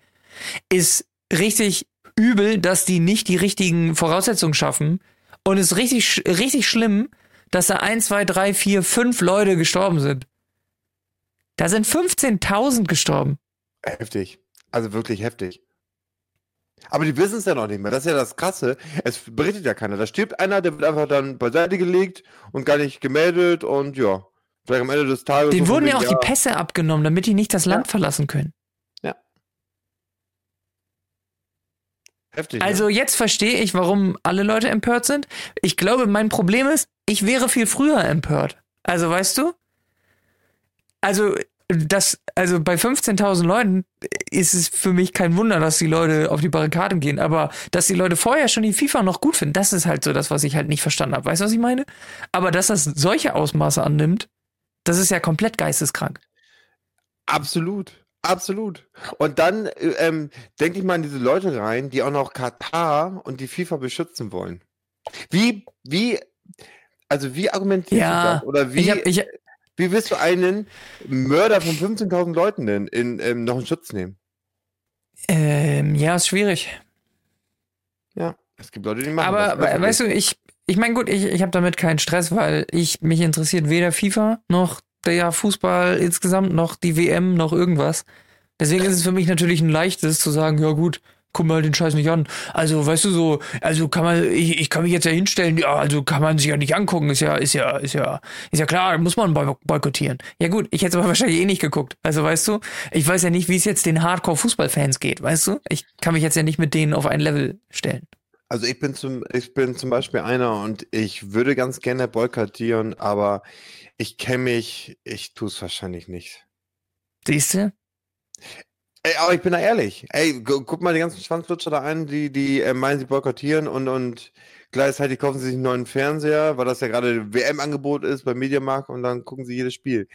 ist richtig übel, dass die nicht die richtigen Voraussetzungen schaffen und ist richtig, richtig schlimm, dass da ein, zwei, drei, vier, fünf Leute gestorben sind. Da sind 15.000 gestorben. Heftig. Also wirklich heftig. Aber die wissen es ja noch nicht mehr. Das ist ja das Krasse. Es berichtet ja keiner. Da stirbt einer, der wird einfach dann beiseite gelegt und gar nicht gemeldet und ja. Vielleicht am Ende des Tages. Von wurden ja auch die Pässe abgenommen, damit die nicht das Land verlassen können. Heftig. ne? Also jetzt verstehe ich, warum alle Leute empört sind. Ich glaube, mein Problem ist, ich wäre viel früher empört. Also weißt du? Also das, also bei 15.000 Leuten ist es für mich kein Wunder, dass die Leute auf die Barrikaden gehen. Aber dass die Leute vorher schon die FIFA noch gut finden, das ist halt so das, was ich halt nicht verstanden habe. Weißt du, was ich meine? Aber dass das solche Ausmaße annimmt, das ist ja komplett geisteskrank. Absolut. Absolut. Und dann äh, ähm, denke ich mal an diese Leute rein, die auch noch Katar und die FIFA beschützen wollen. Wie, wie, also wie argumentierst Ja, du das? Oder wie, Ich hab, ich, wie willst du einen Mörder von 15.000 Leuten denn in, ähm, noch in Schutz nehmen? ähm, ja, ist schwierig. Ja, es gibt Leute, die machen Aber das. we- weißt du, ich, ich meine, gut, ich, ich habe damit keinen Stress, weil ich mich interessiert weder FIFA noch der Fußball insgesamt, noch die WM, noch irgendwas. Deswegen ist es für mich natürlich ein leichtes zu sagen, ja gut, guck mal den Scheiß nicht an. Also, weißt du so, also kann man, ich, ich kann mich jetzt ja hinstellen, ja, also kann man sich ja nicht angucken, ist ja, ist ja, ist ja, ist ja klar, muss man boy boykottieren. Ja gut, ich hätte es aber *laughs* wahrscheinlich eh nicht geguckt. Also weißt du, ich weiß ja nicht, wie es jetzt den Hardcore-Fußballfans geht, weißt du? Ich kann mich jetzt ja nicht mit denen auf ein Level stellen. Also ich bin zum, ich bin zum Beispiel einer und ich würde ganz gerne boykottieren, aber ich kenne mich, ich tue es wahrscheinlich nicht. Siehst du? Ey, aber ich bin da ehrlich. Ey, gu guck mal die ganzen Schwanzlutscher da ein, die, die äh, meinen, sie boykottieren und, und gleichzeitig kaufen sie sich einen neuen Fernseher, weil das ja gerade WM-Angebot ist beim Mediamarkt und dann gucken sie jedes Spiel.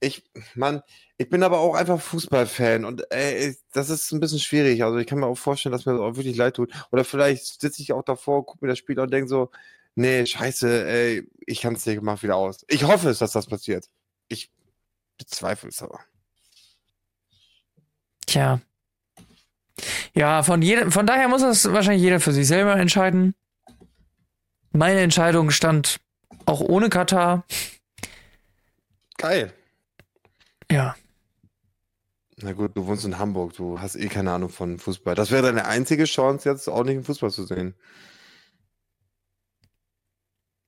Ich, Mann, ich bin aber auch einfach Fußballfan und ey, das ist ein bisschen schwierig. Also ich kann mir auch vorstellen, dass mir das auch wirklich leid tut. Oder vielleicht sitze ich auch davor, gucke mir das Spiel an und denke so, nee, scheiße, ey, ich kann es nicht, mach wieder aus. Ich hoffe es, dass das passiert. Ich bezweifle es aber. Tja. Ja, von jedem, von daher muss das wahrscheinlich jeder für sich selber entscheiden. Meine Entscheidung stand Auch ohne Katar. Geil. Ja. Na gut, du wohnst in Hamburg, du hast eh keine Ahnung von Fußball. Das wäre deine einzige Chance, jetzt ordentlichen Fußball zu sehen.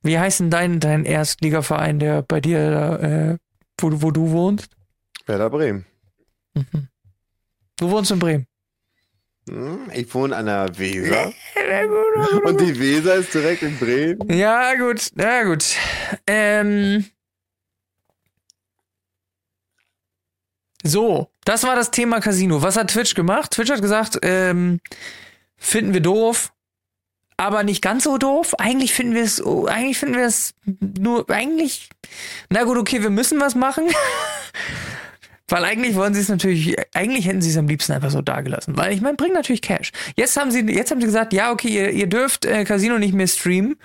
Wie heißt denn dein, dein Erstligaverein, der bei dir, äh, wo, wo du wohnst? Werder Bremen. Mhm. Du wohnst in Bremen. Hm, Ich wohne an der Weser. Und die Weser ist direkt in Bremen. Ja, gut, ja, gut. Ähm. So, das war das Thema Casino. Was hat Twitch gemacht? Twitch hat gesagt, ähm, finden wir doof, aber nicht ganz so doof. Eigentlich finden wir es, eigentlich finden wir es nur, eigentlich, na gut, okay, wir müssen was machen. *laughs* Weil eigentlich wollen sie es natürlich, eigentlich hätten sie es am liebsten einfach so dagelassen. Weil ich meine, bringt natürlich Cash. Jetzt haben sie, jetzt haben sie gesagt, ja, okay, ihr, ihr dürft äh, Casino nicht mehr streamen.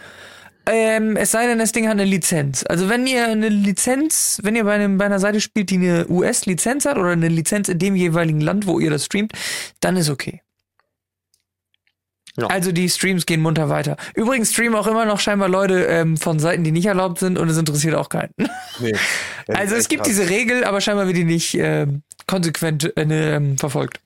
Ähm, es sei denn, das Ding hat eine Lizenz. Also wenn ihr eine Lizenz, wenn ihr bei, einem, bei einer Seite spielt, die eine US-Lizenz hat oder eine Lizenz in dem jeweiligen Land, wo ihr das streamt, dann ist okay. Ja. Also die Streams gehen munter weiter. Übrigens streamen auch immer noch scheinbar Leute ähm, von Seiten, die nicht erlaubt sind und es interessiert auch keinen. *laughs* Nee. Also es gibt krass. diese Regel, aber scheinbar wird die nicht ähm, konsequent äh, ne, ähm, verfolgt.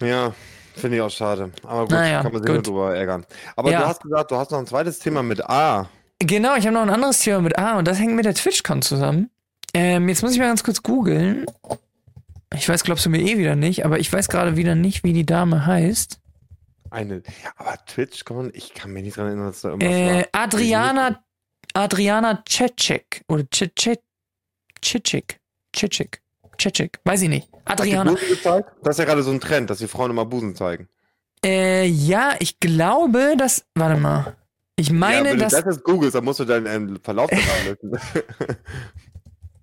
Ja, finde ich auch schade. Aber gut, Naja, kann man sich gut. drüber ärgern. Aber Ja. du hast gesagt, du hast noch ein zweites Thema mit A. Genau, ich habe noch ein anderes Thema mit A und das hängt mit der TwitchCon zusammen. Ähm, jetzt muss ich mal ganz kurz googeln. Ich weiß, glaubst du mir eh wieder nicht, aber ich weiß gerade wieder nicht, wie die Dame heißt. Eine. Aber Twitch, man, ich kann mich nicht dran erinnern, dass da irgendwas Äh, war. Adriana, Adriana Cecek oder Cecek, Cecek, Cecek, Cecek, weiß ich nicht. Adriana. Das ist ja gerade so ein Trend, dass die Frauen immer Busen zeigen. Äh, ja, ich glaube, dass, warte mal. Ich meine, ja, wenn dass, du das jetzt googelst, dann musst du deinen ähm, Verlauf *laughs* lösen. *laughs*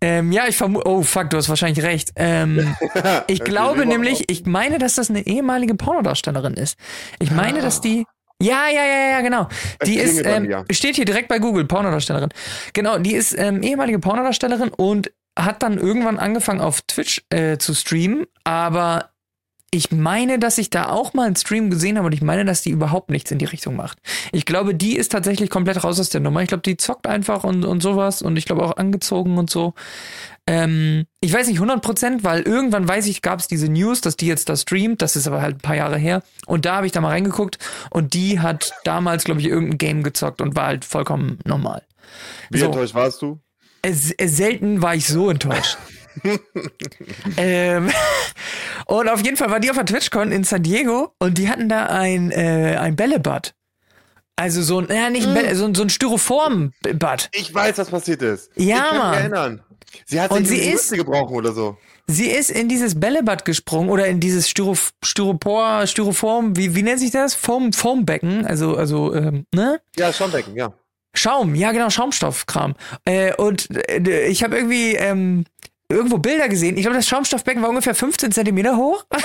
ähm, ja, ich vermute, oh fuck, du hast wahrscheinlich recht. Ähm, *laughs* Ich glaube nämlich, ich meine, dass das eine ehemalige Pornodarstellerin ist. Ich meine, dass die. Ja, ja, ja, ja, genau. Die ist, ähm, steht hier direkt bei Google, Pornodarstellerin. Genau, die ist ähm, ehemalige Pornodarstellerin und hat dann irgendwann angefangen auf Twitch äh, zu streamen, aber ich meine, dass ich da auch mal einen Stream gesehen habe und ich meine, dass die überhaupt nichts in die Richtung macht. Ich glaube, die ist tatsächlich komplett raus aus der Nummer. Ich glaube, die zockt einfach und, und sowas und ich glaube auch angezogen und so. Ähm, ich weiß nicht 100 Prozent, weil irgendwann weiß ich, gab es diese News, dass die jetzt da streamt. Das ist aber halt ein paar Jahre her. Und da habe ich da mal reingeguckt und die hat damals, glaube ich, irgendein Game gezockt und war halt vollkommen normal. Wie so. enttäuscht warst du? Selten war ich so enttäuscht. *laughs* ähm, *laughs* und auf jeden Fall war die auf der TwitchCon in San Diego und die hatten da ein, äh, ein Bällebad. Also so ein, ja, nicht ein Bälle, so, ein- so ein Styrofoam-Bad. Ich weiß, was passiert ist. Ja, ich kann Mann. mich erinnern. Sie hat Und sich sie in die ist- gebrochen oder so. Sie ist in dieses Bällebad gesprungen oder in dieses Styro, Styropor, Styroform, wie, wie nennt sich das? Foam, Foambecken, also, also, ähm, ne? Ja, Schonbecken, ja. Schaum, ja genau, Schaumstoffkram. Äh, und äh, ich habe irgendwie ähm, irgendwo Bilder gesehen. Ich glaube, das Schaumstoffbecken war ungefähr 15 Zentimeter hoch. *laughs*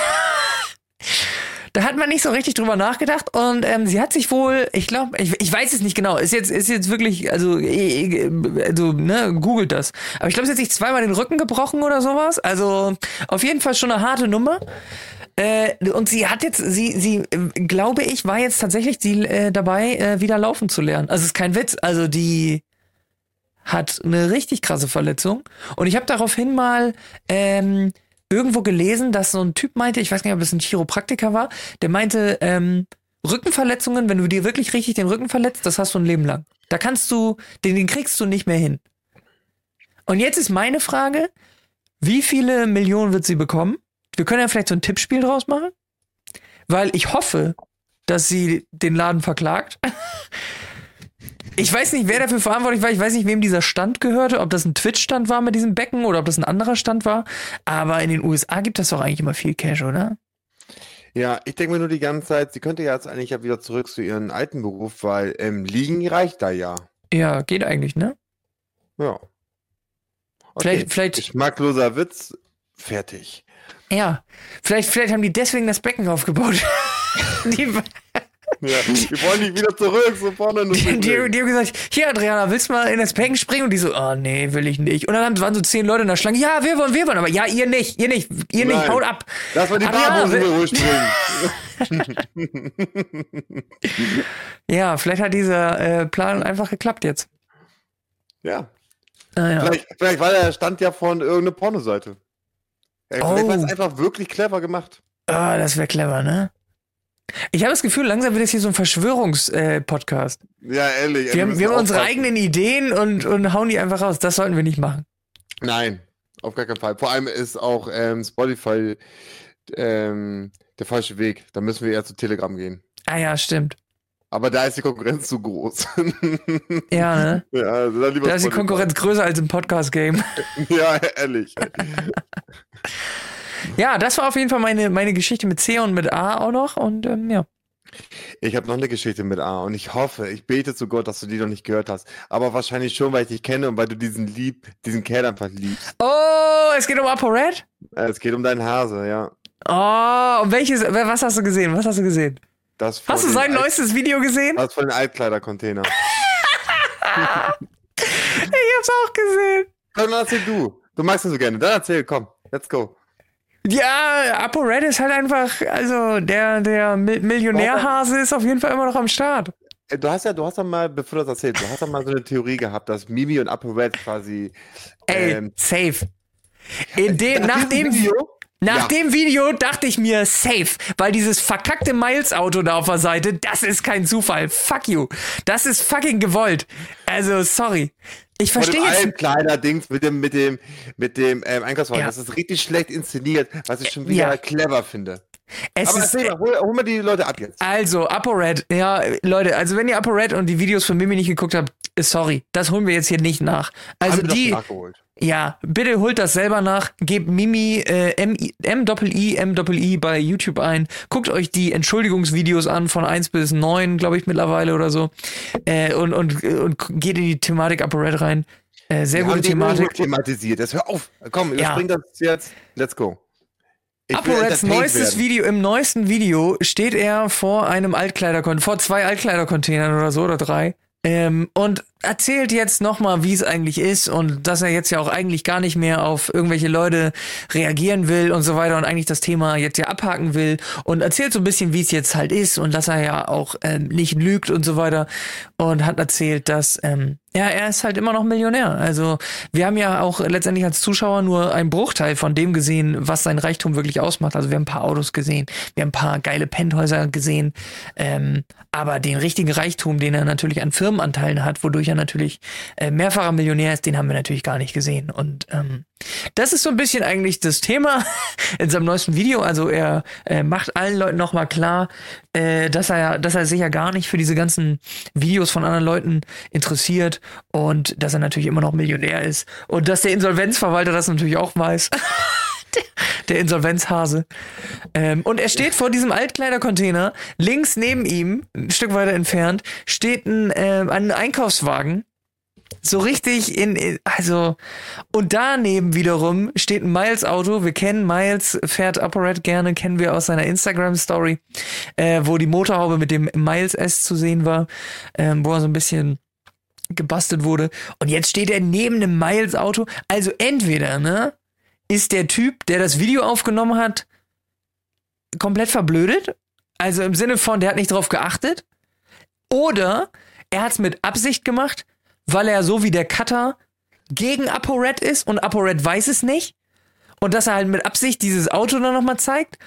da hat man nicht so richtig drüber nachgedacht. Und ähm, sie hat sich wohl, ich glaube, ich, ich weiß es nicht genau. Ist jetzt, ist jetzt wirklich, also, also ne, googelt das. Aber ich glaube, sie hat sich zweimal den Rücken gebrochen oder sowas. Also auf jeden Fall schon eine harte Nummer. Äh, und sie hat jetzt, sie, sie, äh, glaube ich, war jetzt tatsächlich sie, äh, dabei, äh, wieder laufen zu lernen. Also es ist kein Witz. Also die hat eine richtig krasse Verletzung. Und ich habe daraufhin mal ähm, irgendwo gelesen, dass so ein Typ meinte, ich weiß nicht, ob es ein Chiropraktiker war, der meinte, ähm, Rückenverletzungen, wenn du dir wirklich richtig den Rücken verletzt, das hast du ein Leben lang. Da kannst du, den, den kriegst du nicht mehr hin. Und jetzt ist meine Frage, wie viele Millionen wird sie bekommen? Wir können ja vielleicht so ein Tippspiel draus machen. Weil ich hoffe, dass sie den Laden verklagt. *laughs* Ich weiß nicht, wer dafür verantwortlich war. Ich weiß nicht, wem dieser Stand gehörte. Ob das ein Twitch-Stand war mit diesem Becken oder ob das ein anderer Stand war. Aber in den USA gibt es doch eigentlich immer viel Cash, oder? Ja, ich denke mir nur die ganze Zeit, sie könnte ja jetzt eigentlich ja wieder zurück zu ihrem alten Beruf, weil ähm, Liegen reicht da ja. Ja, geht eigentlich, ne? Ja. Vielleicht- vielleicht- Geschmackloser Witz, fertig. Ja. Vielleicht, vielleicht haben die deswegen das Becken aufgebaut. *laughs* die, *laughs* Ja, wir wollen nicht wieder zurück, so vorne die, die, die haben gesagt, hier Adriana, willst du mal in das Becken springen? Und die so, oh nee, will ich nicht. Und dann waren so zehn Leute in der Schlange, ja, wir wollen, wir wollen, aber ja, ihr nicht, ihr nicht, ihr nicht, Nein. haut ab. Lass mal die will- ruhig springen. *laughs* Ja, vielleicht hat dieser äh, Plan einfach geklappt jetzt. Ja. Ah, ja. Vielleicht, vielleicht war der Stand ja von irgendeiner Pornoseite. Vielleicht war es Oh. einfach wirklich clever gemacht. Ah, das wäre clever, ne? Ich habe das Gefühl, langsam wird es hier so ein Verschwörungspodcast. Ja, ehrlich. wir haben, wir haben unsere eigenen Ideen und, und hauen die einfach raus. Das sollten wir nicht machen. Nein, auf gar keinen Fall. Vor allem ist auch ähm, Spotify ähm, der falsche Weg. Da müssen wir eher zu Telegram gehen. Ah ja, stimmt. Aber da ist die Konkurrenz zu groß. *laughs* Ja, ne? ja, also Da ist die Spotify. Konkurrenz größer als im Podcast-Game. *laughs* Ja, ehrlich. *laughs* Ja, das war auf jeden Fall meine, meine Geschichte mit C und mit A auch noch. Und ähm, ja. Ich habe noch eine Geschichte mit A und ich hoffe, ich bete zu Gott, dass du die noch nicht gehört hast. Aber wahrscheinlich schon, weil ich dich kenne und weil du diesen lieb, diesen Kerl einfach liebst. Oh, es geht um ApoRed? Äh, Es geht um deinen Hase, ja. Oh, und welches, was hast du gesehen? Was hast du gesehen? Das Hast du sein Alt- neuestes Video gesehen? Das von den Altkleidercontainer. *laughs* Ich hab's auch gesehen. Dann erzähl du. Du magst ihn so gerne. Dann erzähl, komm. Let's go. Ja, ApoRed ist halt einfach, also der, der Mi- Millionärhase ist auf jeden Fall immer noch am Start. Äh, Du hast ja, du hast ja mal, bevor du das erzählst, du hast ja mal so eine Theorie gehabt, dass Mimi und Upper Red quasi. Ey, ähm, safe. In dem, nach diesem dem Video- Nach Ja. dem Video dachte ich mir, safe, weil dieses verkackte Miles-Auto da auf der Seite, das ist kein Zufall. Fuck you. Das ist fucking gewollt. Also, sorry. Ich verstehe jetzt. Altkleider-Dings mit dem, mit dem, mit dem ähm, Einkaufswagen. Ja. Das ist richtig schlecht inszeniert, was ich schon wieder Ja. clever finde. Es Aber ist, erzähl mal, hol, hol mal die Leute ab jetzt. also, ApoRed, ja, Leute, also wenn ihr ApoRed und die Videos von Mimi nicht geguckt habt, sorry, das holen wir jetzt hier nicht nach. Also die. Ja, bitte holt das selber nach. Gebt Mimi äh, M M I M I bei YouTube ein. Guckt euch die Entschuldigungsvideos an von 1 bis 9, glaube ich mittlerweile oder so. Äh, und, und, und geht in die Thematik Upper Red rein. Äh, sehr Wir gute Thematik. Thematisiert. Jetzt hör auf. Komm, Ja. überspring das jetzt. Let's go. Ich ApoReds neuestes werden. Video, im neuesten Video steht er vor einem Altkleidercontainer, vor zwei Altkleidercontainern oder so, oder drei. Ähm, und erzählt jetzt nochmal, wie es eigentlich ist und dass er jetzt ja auch eigentlich gar nicht mehr auf irgendwelche Leute reagieren will und so weiter und eigentlich das Thema jetzt ja abhaken will und erzählt so ein bisschen, wie es jetzt halt ist und dass er ja auch ähm, nicht lügt und so weiter und hat erzählt, dass ähm, ja, er ist halt immer noch Millionär. Also wir haben ja auch letztendlich als Zuschauer nur einen Bruchteil von dem gesehen, was sein Reichtum wirklich ausmacht. Also wir haben ein paar Autos gesehen, wir haben ein paar geile Penthäuser gesehen, ähm, aber den richtigen Reichtum, den er natürlich an Firmenanteilen hat, wodurch er natürlich äh, mehrfacher Millionär ist, den haben wir natürlich gar nicht gesehen. Und ähm, das ist so ein bisschen eigentlich das Thema *laughs* in seinem neuesten Video. Also er äh, macht allen Leuten nochmal klar, äh, dass er, dass er sich ja gar nicht für diese ganzen Videos von anderen Leuten interessiert und dass er natürlich immer noch Millionär ist und dass der Insolvenzverwalter das natürlich auch weiß. *laughs* *laughs* Der- Insolvenzhase. Ähm, und er steht vor diesem Altkleidercontainer. Links neben ihm, ein Stück weiter entfernt, steht ein, äh, ein Einkaufswagen. So richtig in, also, und daneben wiederum steht ein Miles-Auto. Wir kennen Miles, fährt ApoRed gerne, kennen wir aus seiner Instagram-Story, äh, wo die Motorhaube mit dem Miles S zu sehen war, ähm, wo er so ein bisschen gebastelt wurde. Und jetzt steht er neben einem Miles-Auto. Also entweder, ne, ist der Typ, der das Video aufgenommen hat, komplett verblödet. Also im Sinne von, der hat nicht drauf geachtet. Oder er hat es mit Absicht gemacht, weil er so wie der Cutter gegen ApoRed ist und ApoRed weiß es nicht. Und dass er halt mit Absicht dieses Auto dann nochmal zeigt.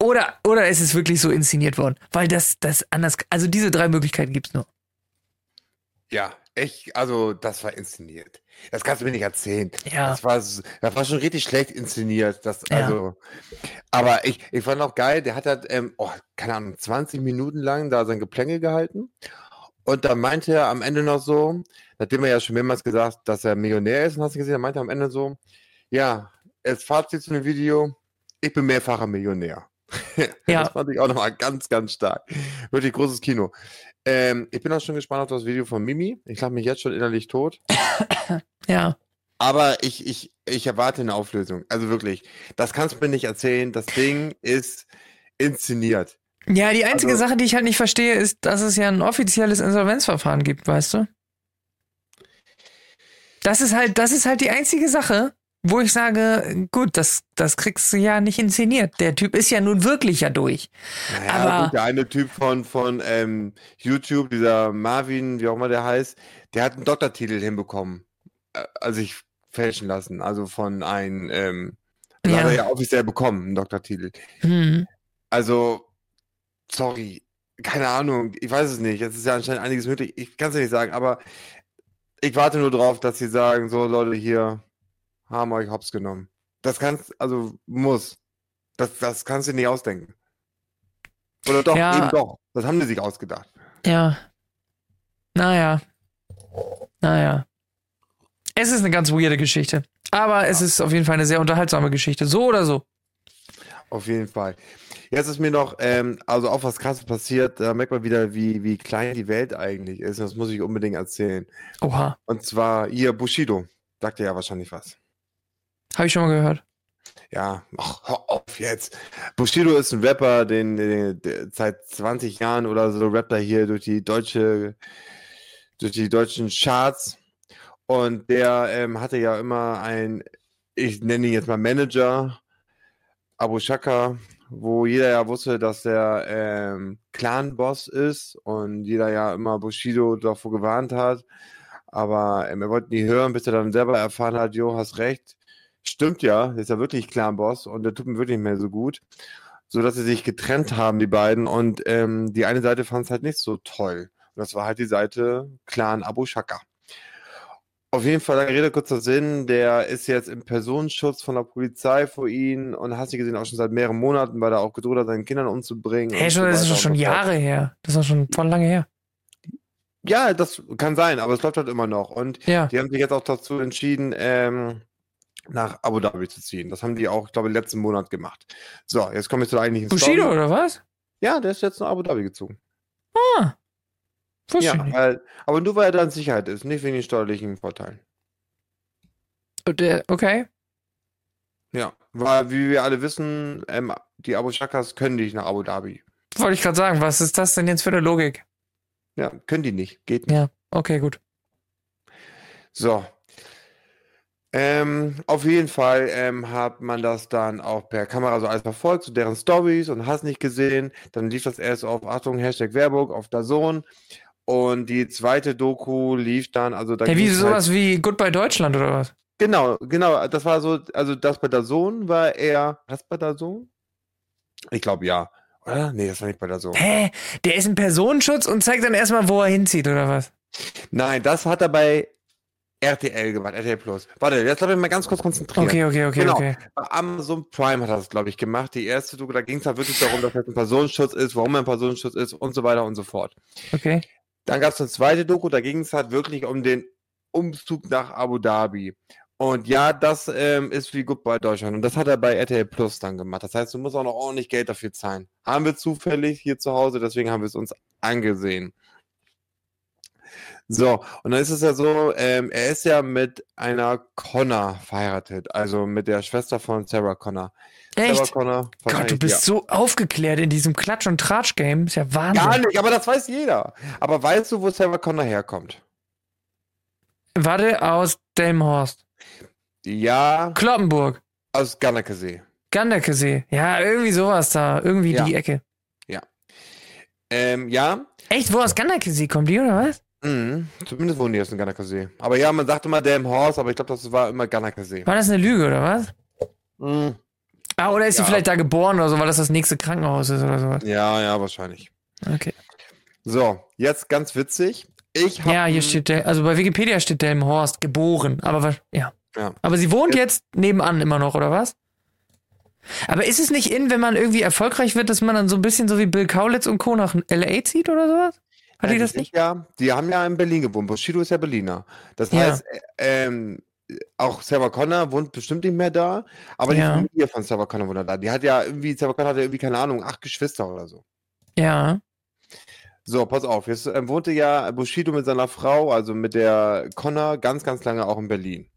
Oder, oder ist es wirklich so inszeniert worden? Weil das, das anders, also diese drei Möglichkeiten gibt's nur. Ja, echt, also das war inszeniert. Das kannst du mir nicht erzählen. Ja. Das war, das war schon richtig schlecht inszeniert. Das, Ja. also, aber ich, ich fand auch geil, der hat halt, ähm, oh, keine Ahnung, 20 Minuten lang da sein Geplänge gehalten. Und dann meinte er am Ende noch so, nachdem er ja schon mehrmals gesagt, dass er Millionär ist, und hast du gesehen, er meinte am Ende so, ja, als Fazit zu dem Video, ich bin mehrfacher Millionär. *laughs* Ja. Das fand ich auch nochmal ganz, ganz stark. Wirklich großes Kino. Ähm, ich bin auch schon gespannt auf das Video von Mimi. Ich lache mich jetzt schon innerlich tot. *coughs* Ja. Aber ich, ich, ich erwarte eine Auflösung. Also wirklich, das kannst du mir nicht erzählen. Das Ding ist inszeniert. Ja, die einzige Also- Sache, die ich halt nicht verstehe, ist, dass es ja ein offizielles Insolvenzverfahren gibt, weißt du? Das ist halt, das ist halt die einzige Sache. Wo ich sage, gut, das, das kriegst du ja nicht inszeniert. Der Typ ist ja nun wirklich ja durch. Naja, Aber- gut, der eine Typ von, von ähm, YouTube, dieser Marvin, wie auch immer der heißt, der hat einen Doktortitel hinbekommen. Äh, Also ich fälschen lassen. Also von einem, ähm, also Ja. hat er ja offiziell bekommen, einen Doktortitel. Hm. Also, sorry, keine Ahnung, ich weiß es nicht. Es ist ja anscheinend einiges möglich. Ich kann es nicht sagen, aber ich warte nur drauf, dass sie sagen, so Leute, hier haben euch hops genommen. Das kannst, also muss. Das, das kannst du nicht ausdenken. Oder doch, Ja. eben doch. Das haben die sich ausgedacht. Ja. Naja. Naja. Es ist eine ganz weirde Geschichte. Aber es ist auf jeden Fall eine sehr unterhaltsame Geschichte. So oder so. Auf jeden Fall. Jetzt ist mir noch, ähm, also auch was krasses passiert, da merkt man wieder, wie, wie klein die Welt eigentlich ist. Das muss ich unbedingt erzählen. Oha. Und zwar hier Bushido. Sagt dir ja wahrscheinlich was. Habe ich schon mal gehört. Ja, ach, hör auf jetzt. Bushido ist ein Rapper, den, den, der seit 20 Jahren oder so rappt er hier durch die deutsche, durch die deutschen Charts. Und der ähm, hatte ja immer ein, ich nenne ihn jetzt mal Manager, Abu Shaka, wo jeder ja wusste, dass der ähm, Clan-Boss ist und jeder ja immer Bushido davor gewarnt hat. Aber ähm, er wollte nie hören, bis er dann selber erfahren hat, jo, hast recht. Stimmt ja, der ist ja wirklich Clan-Boss und der tut mir wirklich nicht mehr so gut. So dass sie sich getrennt haben, die beiden. Und ähm, die eine Seite fand es halt nicht so toll. Und das war halt die Seite Clan Abu Shaka. Auf jeden Fall, lange Rede, kurzer Sinn, der ist jetzt im Personenschutz von der Polizei vor ihn und hast du gesehen, auch schon seit mehreren Monaten, weil er auch gedroht hat, seinen Kindern umzubringen. Hey, schon, so das ist schon. Jahre her. Das ist schon voll lange her. Ja, das kann sein, aber es läuft halt immer noch. Und Ja. die haben sich jetzt auch dazu entschieden, ähm, nach Abu Dhabi zu ziehen. Das haben die auch, glaube ich, letzten Monat gemacht. So, jetzt komme ich zur eigentlichen Bushido Story. oder was? Ja, der ist jetzt nach Abu Dhabi gezogen. Ah. Ich Ja, weil, aber nur weil er da in Sicherheit ist, nicht wegen den steuerlichen Vorteilen. Der- Okay. Ja, weil, wie wir alle wissen, ähm, die Abu Shakas können nicht nach Abu Dhabi. Wollte ich gerade sagen, was ist das denn jetzt für eine Logik? Ja, können die nicht, geht nicht. Ja. Okay, gut. So. Ähm, auf jeden Fall ähm, hat man das dann auch per Kamera so alles verfolgt, so deren Stories und hast nicht gesehen. Dann lief das erst auf, Achtung, Hashtag Werbung, auf Dazon. Und die zweite Doku lief dann, also da Hey, wie ging's sowas wie Goodbye Deutschland oder was? Genau, genau, das war so, also das bei Dazon war eher, was bei Dazon? Ich glaube ja. Oder? Nee, das war nicht bei Dazon. Hä? Der ist im Personenschutz und zeigt dann erstmal, wo er hinzieht oder was? Nein, das hat er bei RTL gemacht, RTL Plus. Warte, jetzt lass mich mal ganz kurz konzentrieren. Okay, okay, okay, Genau. okay. Bei Amazon Prime hat er das, glaube ich, gemacht. Die erste Doku, da ging es halt wirklich darum, dass er ein Personenschutz ist, warum ein Personenschutz ist und so weiter und so fort. Okay. Dann gab es eine zweite Doku, da ging es halt wirklich um den Umzug nach Abu Dhabi. Und ja, das ähm, ist wie gut bei Deutschland. Und das hat er bei RTL Plus dann gemacht. Das heißt, du musst auch noch ordentlich Geld dafür zahlen. Haben wir zufällig hier zu Hause, deswegen haben wir es uns angesehen. So, und dann ist es ja so, ähm, er ist ja mit einer Connor verheiratet, also mit der Schwester von Sarah Connor. Sarah Echt? Connor, Gott, du bist so aufgeklärt in diesem Klatsch- und Tratsch-Game. Ist ja ja. Wahnsinn. Gar nicht, aber das weiß jeder. Aber weißt du, wo Sarah Connor herkommt? Warte, aus Delmhorst. Ja, Kloppenburg. aus Gannakesee. Ganderkesee. Ja, irgendwie sowas da. Irgendwie Ja. die Ecke. Ähm, ja, Echt, wo aus Ganderkesee kommt die, oder was? Mhm. zumindest wohnen die aus dem Gannakesee. Aber ja, man sagt immer Damn Horse, aber ich glaube, das war immer Gannakesee. War das eine Lüge, oder was? Mhm. Ah, oder ist sie Ja. vielleicht da geboren oder so, weil das das nächste Krankenhaus ist oder sowas? Ja, ja, wahrscheinlich. Okay. So, jetzt ganz witzig. Ich habe Ja, hier steht, Del also bei Wikipedia steht Delmhorst, geboren. Aber ja. Ja. Aber sie wohnt jetzt nebenan immer noch, oder was? Aber ist es nicht in, wenn man irgendwie erfolgreich wird, dass man dann so ein bisschen so wie Bill Kaulitz und Co. nach L.A. zieht oder sowas? Hat die Ja, das sind nicht? Ja, die haben ja in Berlin gewohnt. Bushido ist ja Berliner. Das Ja. heißt, äh, ähm, auch Sarah Connor wohnt bestimmt nicht mehr da, aber die Ja. Familie von Sarah Connor wohnt da. Die hat ja irgendwie, Sarah Connor hat ja irgendwie, keine Ahnung, acht Geschwister oder so. Ja. So, pass auf, jetzt ähm, wohnte ja Bushido mit seiner Frau, also mit der Connor, ganz, ganz lange auch in Berlin.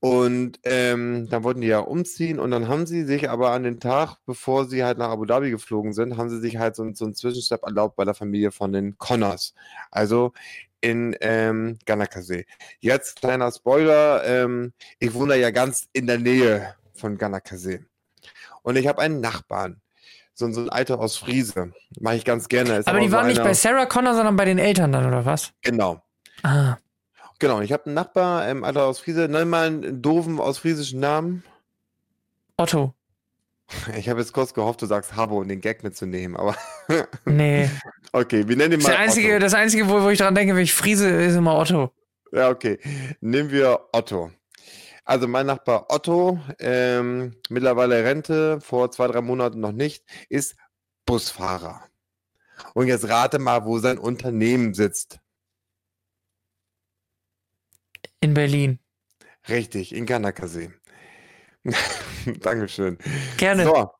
Und ähm, dann wollten die ja umziehen und dann haben sie sich aber an den Tag, bevor sie halt nach Abu Dhabi geflogen sind, haben sie sich halt so, so einen Zwischenstopp erlaubt bei der Familie von den Connors. Also in ähm, Ganakasee. Jetzt kleiner Spoiler, ähm, ich wohne ja ganz in der Nähe von Ganakasee. Und ich habe einen Nachbarn, so, so ein Alter aus Friese. Mache ich ganz gerne. Ist Aber die so waren nicht einer- bei Sarah Connor, sondern bei den Eltern dann, oder was? Genau. Ah. Genau, ich habe einen Nachbar, ähm, Alter aus Friese. Nenn mal einen doofen ausfriesischen Namen. Otto. *laughs* Ich habe jetzt kurz gehofft, du sagst Habo, um den Gag mitzunehmen, aber *laughs* Nee. okay, wir nennen ihn Das, mal einzige, Otto. das Einzige, wo, wo ich dran denke, wenn ich friese, ist immer Otto. Ja, okay. Nehmen wir Otto. Also mein Nachbar Otto, ähm, mittlerweile Rente, vor zwei, drei Monaten noch nicht, ist Busfahrer. Und jetzt rate mal, wo sein Unternehmen sitzt. In Berlin. Richtig, in Ganakasee. *laughs* Dankeschön. Gerne. So.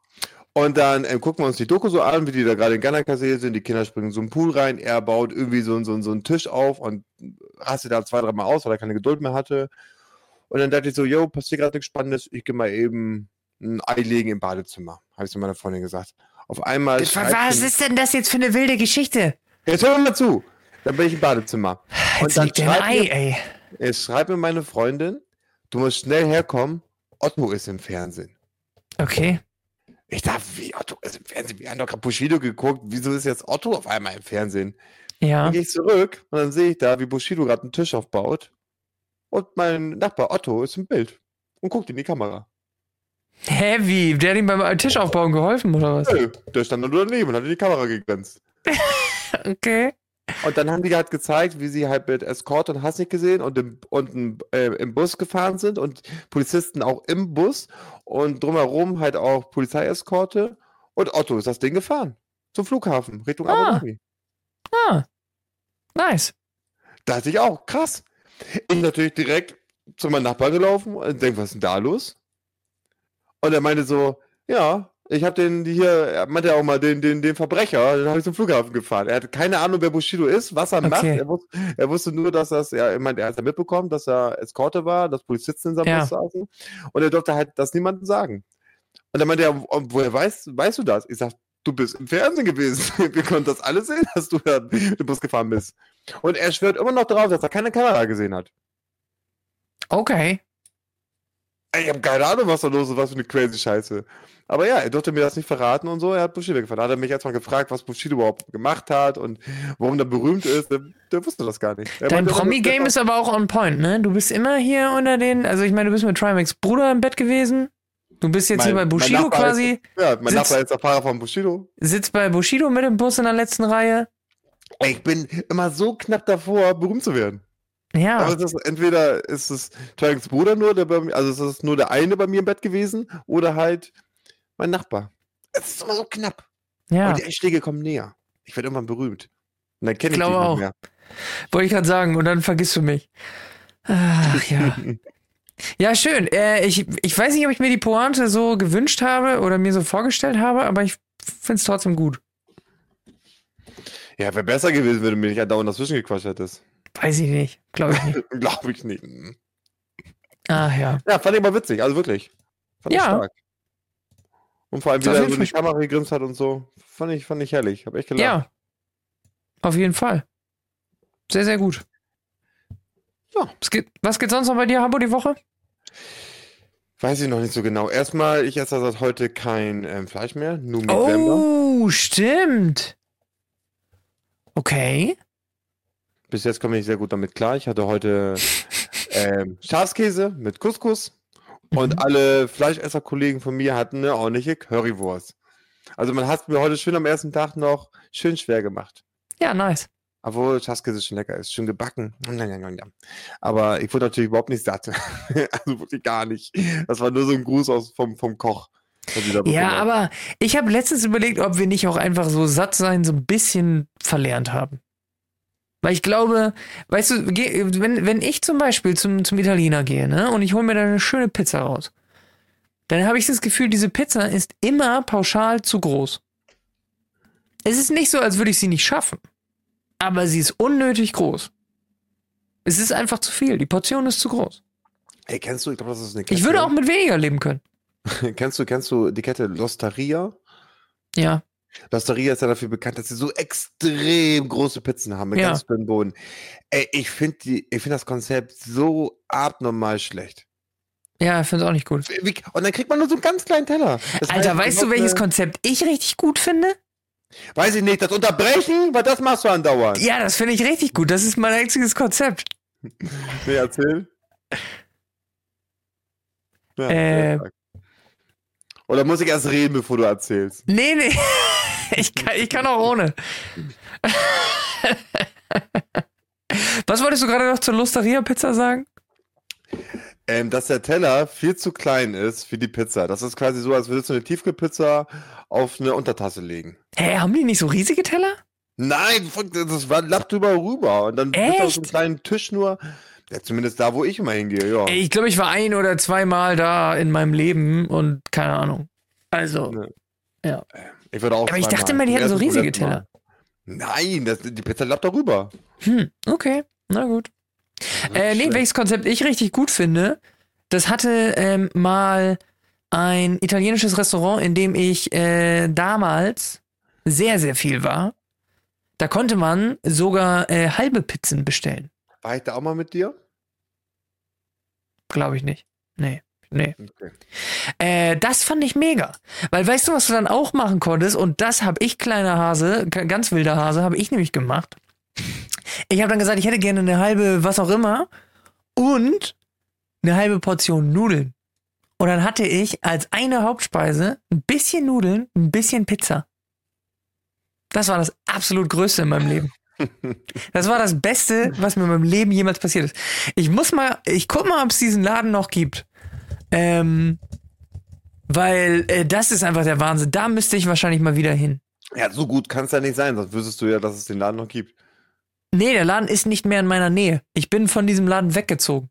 Und dann ähm, gucken wir uns die Doku so an, wie die da gerade in Ganakasee sind. Die Kinder springen so einen Pool rein. Er baut irgendwie so, so, so einen Tisch auf und rastet da zwei, dreimal aus, weil er keine Geduld mehr hatte. Und dann dachte ich so, yo, passiert gerade nichts Spannendes. Ich gehe mal eben ein Ei legen im Badezimmer. Habe ich zu meiner Freundin gesagt. Auf einmal. schreibt Was ist denn das jetzt für eine wilde Geschichte? Jetzt hör mal zu. Dann bin ich im Badezimmer. Jetzt dann liegt ein Ei, ey. Jetzt schreibt mir meine Freundin, du musst schnell herkommen. Otto ist im Fernsehen. Okay. Ich dachte, wie Otto ist im Fernsehen? Wir haben doch gerade Bushido geguckt. Wieso ist jetzt Otto auf einmal im Fernsehen? Ja. Dann gehe ich zurück und dann sehe ich da, wie Bushido gerade einen Tisch aufbaut. Und mein Nachbar Otto ist im Bild und guckt in die Kamera. Hä, wie? Der hat ihm beim Tisch aufbauen geholfen, oder was? Nö, der stand nur daneben und hat in die Kamera gegrenzt. *laughs* Okay. Und dann haben die halt gezeigt, wie sie halt mit Escort und Hast nicht gesehen und im, und im, äh, im Bus gefahren sind und Polizisten auch im Bus und drumherum halt auch Polizeieskorte. Und Otto ist das Ding gefahren. Zum Flughafen, Richtung Ah. Abu Dhabi. Ah. Nice. Da dachte ich auch, krass. Ich natürlich direkt zu meinem Nachbarn gelaufen und denke, was ist denn da los? Und er meinte so, ja, ich habe den hier, er meinte auch mal, den, den, den Verbrecher, den habe ich zum Flughafen gefahren. Er hatte keine Ahnung, wer Bushido ist, was er macht. Okay. Er, wus er wusste nur, dass das, ja, ich meinte, er hat ja mitbekommen, dass er Eskorte war, dass Polizisten in seinem Ja. Bus saßen. Und er durfte halt das niemandem sagen. Und dann meinte er, "Und woher weißt, weißt du das? Ich sag, du bist im Fernsehen gewesen. *laughs* Wir konnten das alles sehen, dass du da den Bus gefahren bist. Und er schwört immer noch darauf, dass er keine Kamera gesehen hat. Okay. Ich habe keine Ahnung, was da los ist, was für eine crazy Scheiße. Aber ja, er durfte mir das nicht verraten und so. Er hat Bushido gefahren. Da hat er mich erstmal gefragt, was Bushido überhaupt gemacht hat und warum der berühmt ist. Der, der wusste das gar nicht. Er Dein Promi-Game ist aber auch on point, ne? Du bist immer hier unter den, also ich meine, du bist mit Trimax Bruder im Bett gewesen. Du bist jetzt Mein- hier bei Bushido quasi, Ja, mein Sitz- Nachbar ist der Fahrer von Bushido. sitzt bei Bushido mit dem Bus in der letzten Reihe. Ich bin immer so knapp davor, berühmt zu werden. Ja. Aber es ist, entweder ist es Triangles Bruder nur, der mir, also es ist nur der eine bei mir im Bett gewesen, oder halt mein Nachbar. Es ist immer so knapp. ja. Und die Einschläge kommen näher. Ich werde irgendwann berühmt. Und dann kenne ich, Glaube dich nicht auch. mehr. Wollte ich gerade sagen, und dann vergisst du mich. Ach ja. *laughs* Ja, schön. Äh, ich, ich weiß nicht, ob ich mir die Pointe so gewünscht habe oder mir so vorgestellt habe, aber ich finde es trotzdem gut. Ja, wäre besser gewesen, wenn du mir nicht andauernd dazwischen gequatscht hättest. Weiß ich nicht. Glaube ich nicht. *laughs* Glaube ich nicht. Ach ja. Ja, fand ich mal witzig, also wirklich. Fand ich Ja. stark. Und vor allem, wie er so die. Kamera gegrinst hat und so. Fand ich, fand ich herrlich. Hab echt gelacht. Ja. Auf jeden Fall. Sehr, sehr gut. Ja. Was geht, was geht sonst noch bei dir, Habo, die Woche? Weiß ich noch nicht so genau. Erstmal, ich esse seit heute kein ähm, Fleisch mehr, nur mit Wember. Oh, stimmt. Okay. Bis jetzt komme ich sehr gut damit klar. Ich hatte heute *laughs* ähm, Schafskäse mit Couscous und Mhm. alle Fleischesser-Kollegen von mir hatten eine ordentliche Currywurst. Also man hat es mir heute schön am ersten Tag noch schön schwer gemacht. Ja, nice. Obwohl Schafskäse schon lecker ist, schön gebacken. Aber ich wurde natürlich überhaupt nicht satt. *laughs* also wirklich gar nicht. Das war nur so ein Gruß aus, vom, vom Koch. Ja, aber ich habe letztens überlegt, ob wir nicht auch einfach so satt sein so ein bisschen verlernt haben. Weil ich glaube, weißt du, wenn, wenn ich zum Beispiel zum, zum Italiener gehe, ne, und ich hole mir da eine schöne Pizza raus, dann habe ich das Gefühl, diese Pizza ist immer pauschal zu groß. Es ist nicht so, als würde ich sie nicht schaffen. Aber sie ist unnötig groß. Es ist einfach zu viel. Die Portion ist zu groß. Ey, kennst du, ich glaube, das ist eine Kette. Ich würde auch mit weniger leben können. *laughs* Kennst du, kennst du die Kette Losteria? Ja. L'Osteria ist ja dafür bekannt, dass sie so extrem große Pizzen haben mit Ja. ganz dünnen Boden. Ey, ich finde finde das Konzept so abnormal schlecht. Ja, ich finde es auch nicht gut. Wie, und dann kriegt man nur so einen ganz kleinen Teller. Das Alter, heißt, weißt du, welches eine- Konzept ich richtig gut finde? Weiß ich nicht, das Unterbrechen, weil das machst du andauernd. Ja, das finde ich richtig gut. Das ist mein einziges Konzept. Nee, erzähl. Ja, Äh. Oder muss ich erst reden, bevor du erzählst? Nee, nee. *laughs* Ich kann, ich kann auch ohne. *laughs* Was wolltest du gerade noch zur Lusteria-Pizza sagen? Ähm, dass der Teller viel zu klein ist für die Pizza. Das ist quasi so, als würdest du eine Tiefkühlpizza auf eine Untertasse legen. Hä, haben die nicht so riesige Teller? Nein, das war lappt drüber rüber. Und dann wird auf so einem kleinen Tisch nur, ja, zumindest da, wo ich immer hingehe, ja. Ey, ich glaube, ich war ein oder zweimal da in meinem Leben und keine Ahnung. Also, Ne. ja. Ich würde auch Aber ich dachte immer, die hätten so riesige Mal. Teller. Nein, das, die Pizza lappt darüber. Hm, okay, na gut. Äh, nee, welches Konzept ich richtig gut finde, das hatte ähm, mal ein italienisches Restaurant, in dem ich äh, damals sehr, sehr viel war. Da konnte man sogar äh, halbe Pizzen bestellen. War ich da auch mal mit dir? Glaube ich nicht. Nee, nee. Okay. Äh, das fand ich mega. Weil weißt du, was du dann auch machen konntest? Und das habe ich, kleiner Hase, ganz wilder Hase, habe ich nämlich gemacht. Ich habe dann gesagt, ich hätte gerne eine halbe, was auch immer, und eine halbe Portion Nudeln. Und dann hatte ich als eine Hauptspeise ein bisschen Nudeln, ein bisschen Pizza. Das war das absolut Größte in meinem Leben. *laughs* Das war das Beste, was mir in meinem Leben jemals passiert ist. Ich muss mal, ich guck mal, ob es diesen Laden noch gibt. Ähm, weil äh, das ist einfach der Wahnsinn. Da müsste ich wahrscheinlich mal wieder hin. Ja, so gut kann es ja nicht sein, sonst wüsstest du ja, dass es den Laden noch gibt. Nee, der Laden ist nicht mehr in meiner Nähe. Ich bin von diesem Laden weggezogen.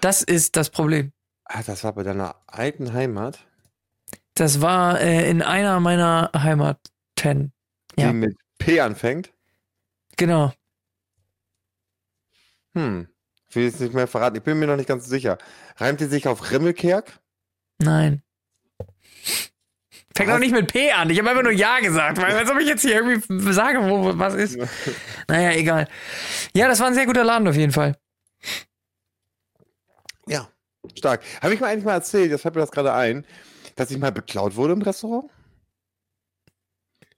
Das ist das Problem. Ah, das war bei deiner alten Heimat, Das war äh, in einer meiner Heimaten. Ja. die mit P anfängt. Genau. Hm. Ich will jetzt nicht mehr verraten. Ich bin mir noch nicht ganz sicher. Reimt die sich auf Rimmelkerk? Nein. Fängt auch nicht mit P an. Ich habe einfach nur Ja gesagt, weil als ob ich jetzt hier irgendwie sage, wo was ist. Naja, egal. Ja, das war ein sehr guter Laden auf jeden Fall. Ja. Stark. Habe ich mir eigentlich mal erzählt, jetzt fällt mir das gerade ein, dass ich mal beklaut wurde im Restaurant?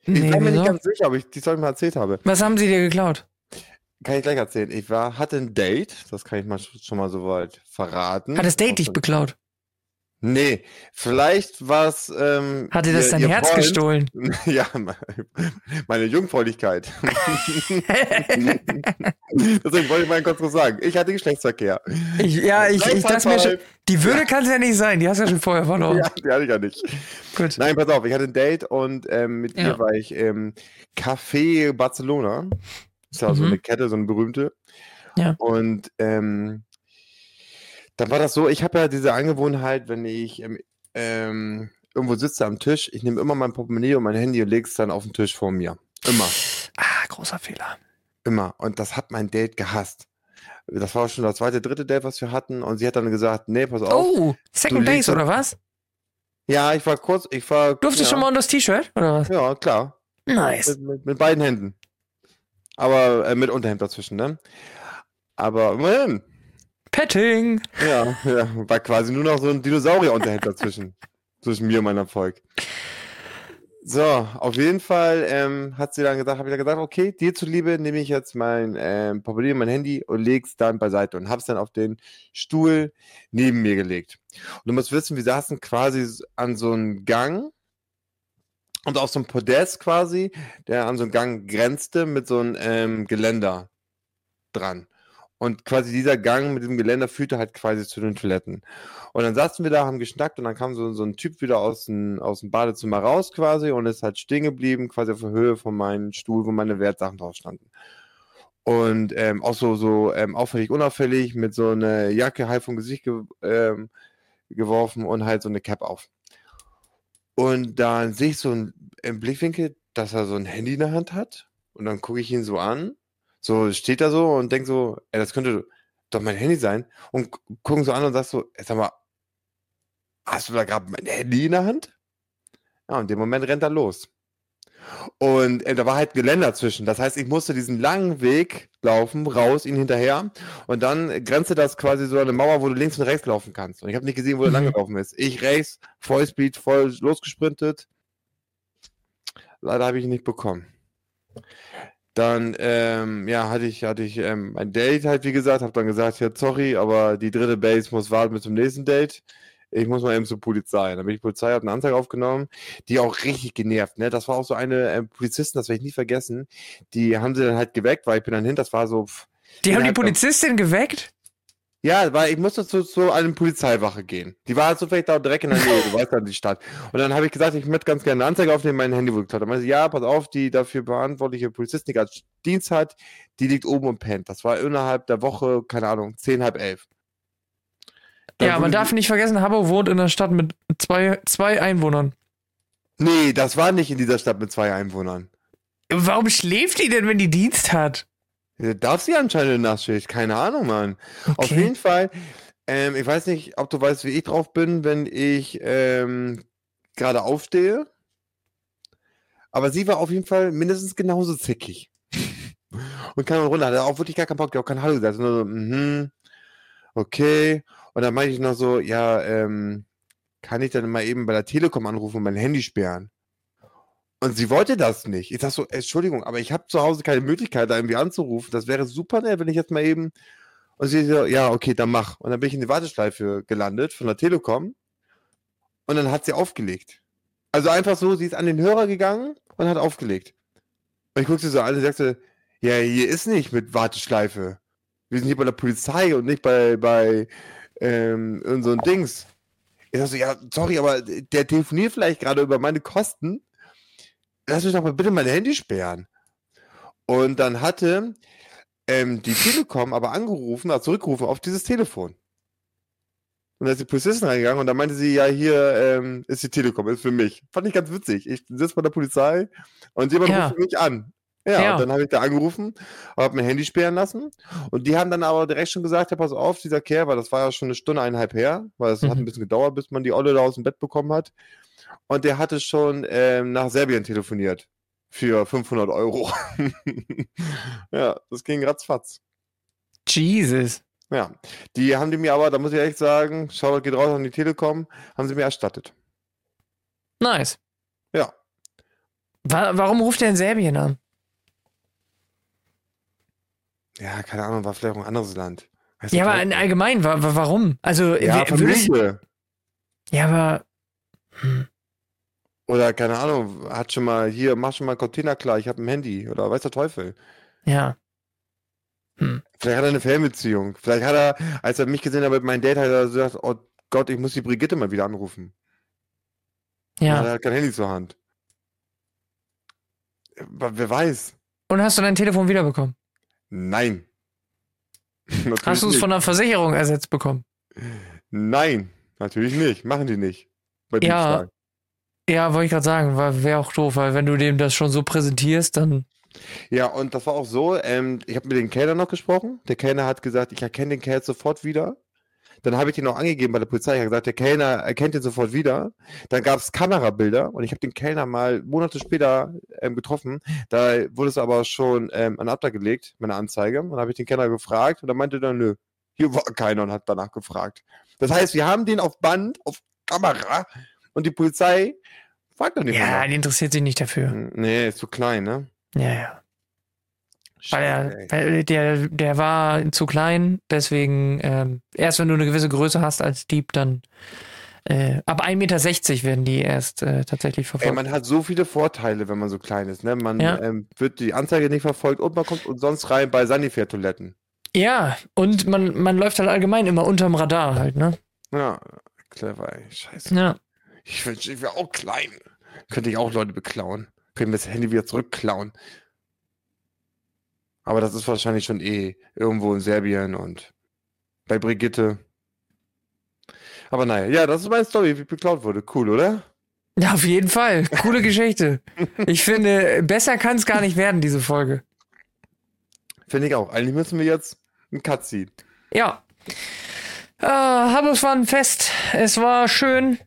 Ich Nee, bin mir nicht ganz sicher, ob ich die Story mal erzählt habe. Was haben sie dir geklaut? Kann ich gleich erzählen. Ich war, hatte ein Date, das kann ich mal sch- schon mal soweit verraten. Hat das Date dich beklaut? Nee, vielleicht war es. Ähm, Hat dir das ihr- dein ihr Herz Freund. gestohlen? *laughs* Ja, me- meine Jungfräulichkeit. *laughs* Deswegen wollte ich mal kurz was sagen. Ich hatte Geschlechtsverkehr. Ich, ja, ich, ich dachte mir schon, die Würde kann es ja nicht sein. Die hast du ja schon vorher verloren. Ja, die hatte ich ja nicht. Gut. Nein, pass auf, ich hatte ein Date und ähm, mit Ja. ihr war ich im Café Barcelona. Ist ja so Mhm. eine Kette, so eine berühmte. Ja. Und ähm, dann war das so, ich habe ja diese Angewohnheit, wenn ich ähm, irgendwo sitze am Tisch, ich nehme immer mein Portemonnaie und mein Handy und lege es dann auf den Tisch vor mir. Immer. Ah, großer Fehler. Immer. Und das hat mein Date gehasst. Das war schon das zweite, dritte Date, was wir hatten. Und sie hat dann gesagt, nee, pass auf. Oh, Second legst oder was? Ja, ich war kurz, ich war. Durftest ja, schon mal unter das T-Shirt oder was? Ja, klar. Nice. Mit, mit, mit beiden Händen. Aber äh, mit Unterhemd dazwischen, ne? Aber immerhin. Petting. Ja, ja, war quasi nur noch so ein Dinosaurier-Unterhemd dazwischen. zwischen mir und meinem Erfolg. So, auf jeden Fall ähm, hat sie dann gesagt, habe ich dann gesagt, okay, dir zuliebe nehme ich jetzt mein ähm, Portemonnaie, mein Handy und leg's dann beiseite und hab's dann auf den Stuhl neben mir gelegt. Und du musst wissen, wir saßen quasi an so einem Gang und auf so einem Podest quasi, der an so einen Gang grenzte mit so einem ähm, Geländer dran. Und quasi dieser Gang mit dem Geländer führte halt quasi zu den Toiletten. Und dann saßen wir da, haben geschnackt und dann kam so, so ein Typ wieder aus dem, aus dem Badezimmer raus quasi und ist halt stehen geblieben, quasi auf der Höhe von meinem Stuhl, wo meine Wertsachen drauf standen. Und ähm, auch so, so ähm, auffällig, unauffällig, mit so einer Jacke halb vom Gesicht ge ähm, geworfen und halt so eine Cap auf. Und dann sehe ich so ein, im Blickwinkel, dass er so ein Handy in der Hand hat. Und dann gucke ich ihn so an. So steht er so und denke so, ey, das könnte doch mein Handy sein. Und gu- gucken so an und sagst so, ey, sag mal, hast du da gerade mein Handy in der Hand? Ja, und in dem Moment rennt er los. Und äh, da war halt Geländer zwischen. Das heißt, ich musste diesen langen Weg laufen, raus, ihn hinterher. Und dann grenzte das quasi so eine Mauer, wo du links und rechts laufen kannst. Und ich habe nicht gesehen, wo er Mhm. lang gelaufen ist. Ich rechts, Vollspeed, voll losgesprintet. Leider habe ich ihn nicht bekommen. Dann, ähm, ja, hatte ich, hatte ich ähm, ein Date halt, wie gesagt, habe dann gesagt, ja, sorry, aber die dritte Base muss warten bis zum nächsten Date. Ich muss mal eben zur Polizei. Dann bin ich Polizei, habe eine Anzeige aufgenommen, die auch richtig genervt, ne? Das war auch so eine ähm, Polizistin, das werde ich nie vergessen. Die haben sie dann halt geweckt, weil ich bin dann hin, das war so, pff, Die haben die der- Polizistin geweckt? ja, weil ich musste zu, zu einer Polizeiwache gehen. Die war halt zufällig da direkt in der Nähe, du *laughs* weißt ja die Stadt. Und dann habe ich gesagt, ich möchte ganz gerne eine Anzeige aufnehmen, mein Handy wurde geklaut. Dann meinte sie, ja, pass auf, die dafür verantwortliche Polizistin, die gerade Dienst hat, die liegt oben und pennt. Das war innerhalb der Woche, keine Ahnung, zehn, halb elf. Ja, man darf nicht vergessen, Habbo wohnt in einer Stadt mit zwei, zwei Einwohnern. Nee, das war nicht in dieser Stadt mit zwei Einwohnern. Warum schläft die denn, wenn die Dienst hat? Darf sie anscheinend in Nachtschicht? Keine Ahnung, Mann. Auf Okay. jeden Fall, ähm, ich weiß nicht, ob du weißt, wie ich drauf bin, wenn ich ähm, gerade aufstehe. Aber sie war auf jeden Fall mindestens genauso zickig. *laughs* Und dann runter, hatte auch wirklich gar keinen Bock, die hat auch kein Hallo gesagt, nur so, mhm, okay. Und dann meinte ich noch so, ja, ähm, kann ich dann mal eben bei der Telekom anrufen und mein Handy sperren? Und sie wollte das nicht. Ich sag so, Entschuldigung, aber ich habe zu Hause keine Möglichkeit, da irgendwie anzurufen. Das wäre super nett, wenn ich jetzt mal eben. Und sie so, ja, okay, dann mach. Und dann bin ich in die Warteschleife gelandet von der Telekom. Und dann hat sie aufgelegt. Also einfach so, sie ist an den Hörer gegangen und hat aufgelegt. Und ich guckte sie so an und sagte, ja, hier ist nicht mit Warteschleife. Wir sind hier bei der Polizei und nicht bei, bei ähm, unseren Dings. Ich sag so, ja, sorry, aber der telefoniert vielleicht gerade über meine Kosten lass mich doch mal bitte mein Handy sperren. Und dann hatte ähm, die Telekom aber angerufen, also zurückgerufen auf dieses Telefon. Und da ist die Polizistin reingegangen und dann meinte sie, ja, hier ähm, ist die Telekom, ist für mich. Fand ich ganz witzig. Ich sitze bei der Polizei und jemand Ja. ruft mich an. Ja, Ja. und dann habe ich da angerufen, habe mein Handy sperren lassen. Und die haben dann aber direkt schon gesagt, ja, pass auf, dieser Kerl, weil das war ja schon eine Stunde, eineinhalb her, weil es hat Mhm. ein bisschen gedauert, bis man die Olle da aus dem Bett bekommen hat. Und der hatte schon ähm, nach Serbien telefoniert. Für 500 Euro. *laughs* ja, das ging ratzfatz. Jesus. Ja, die haben die mir aber, da muss ich echt sagen, Shoutout geht raus an die Telekom, haben sie mir erstattet. Nice. Ja. Wa warum ruft er in Serbien an? Ja, keine Ahnung, war vielleicht auch ein anderes Land. Weiß Ja, aber in allgemein, wa wa warum? Also, ja, Familie. ja, aber hm, Oder keine Ahnung, hat schon mal hier, mach schon mal einen Container klar, ich habe ein Handy. Oder weiß der Teufel. ja. Vielleicht hat er eine Fernbeziehung. Vielleicht hat er, als er mich gesehen hat mit meinem Date, hat er gesagt, oh Gott, ich muss die Brigitte mal wieder anrufen. Ja. Er hat kein Handy zur Hand. Aber Wer weiß? Und hast du dein Telefon wiederbekommen? Nein. *laughs* Natürlich Hast du es von der Versicherung ersetzt bekommen? Nein, natürlich nicht. Machen die nicht. Bei Ja. Ja, wollte ich gerade sagen, wäre auch doof, weil wenn du dem das schon so präsentierst, dann. Ja, und das war auch so, ähm, ich habe mit dem Kellner noch gesprochen. Der Kellner hat gesagt, ich erkenne den Kerl sofort wieder. Dann habe ich den auch angegeben bei der Polizei. Ich habe gesagt, der Kellner erkennt ihn sofort wieder. Dann gab es Kamerabilder und ich habe den Kellner mal Monate später ähm, getroffen. Da wurde es aber schon ähm, an Abda gelegt, meine Anzeige. Und dann habe ich den Kellner gefragt und dann meinte er, nö, hier war keiner und hat danach gefragt. Das heißt, wir haben den auf Band, auf Kamera und die Polizei fragt doch nicht Ja, mehr. die interessiert sich nicht dafür. Nee, ist zu klein, ne? Ja, ja. Weil, er, ey. der, der war zu klein, deswegen ähm, erst wenn du eine gewisse Größe hast als Dieb, dann äh, ab 1,60 Meter werden die erst äh, tatsächlich Ey, verfolgt. man hat so viele Vorteile, wenn man so klein ist. Ne? Man Ja. ähm, wird die Anzeige nicht verfolgt und man kommt umsonst rein bei Sanifair-Toiletten. ja, und man, man läuft halt allgemein immer unterm Radar halt, ne? Ja, clever, ey. Scheiße. Ja. Ich wünschte, ich wäre auch klein. Könnte ich auch Leute beklauen. Könnte mir das Handy wieder zurückklauen. Aber das ist wahrscheinlich schon eh irgendwo in Serbien und bei Brigitte. Aber naja, ja, das ist meine Story, wie beklaut wurde. Cool, oder? Ja, auf jeden Fall. Coole Geschichte. Ich finde, besser kann es gar nicht werden, diese Folge. Finde ich auch. Eigentlich müssen wir jetzt einen Cut ziehen. Ja. Äh, aber es war ein Fest. Es war schön.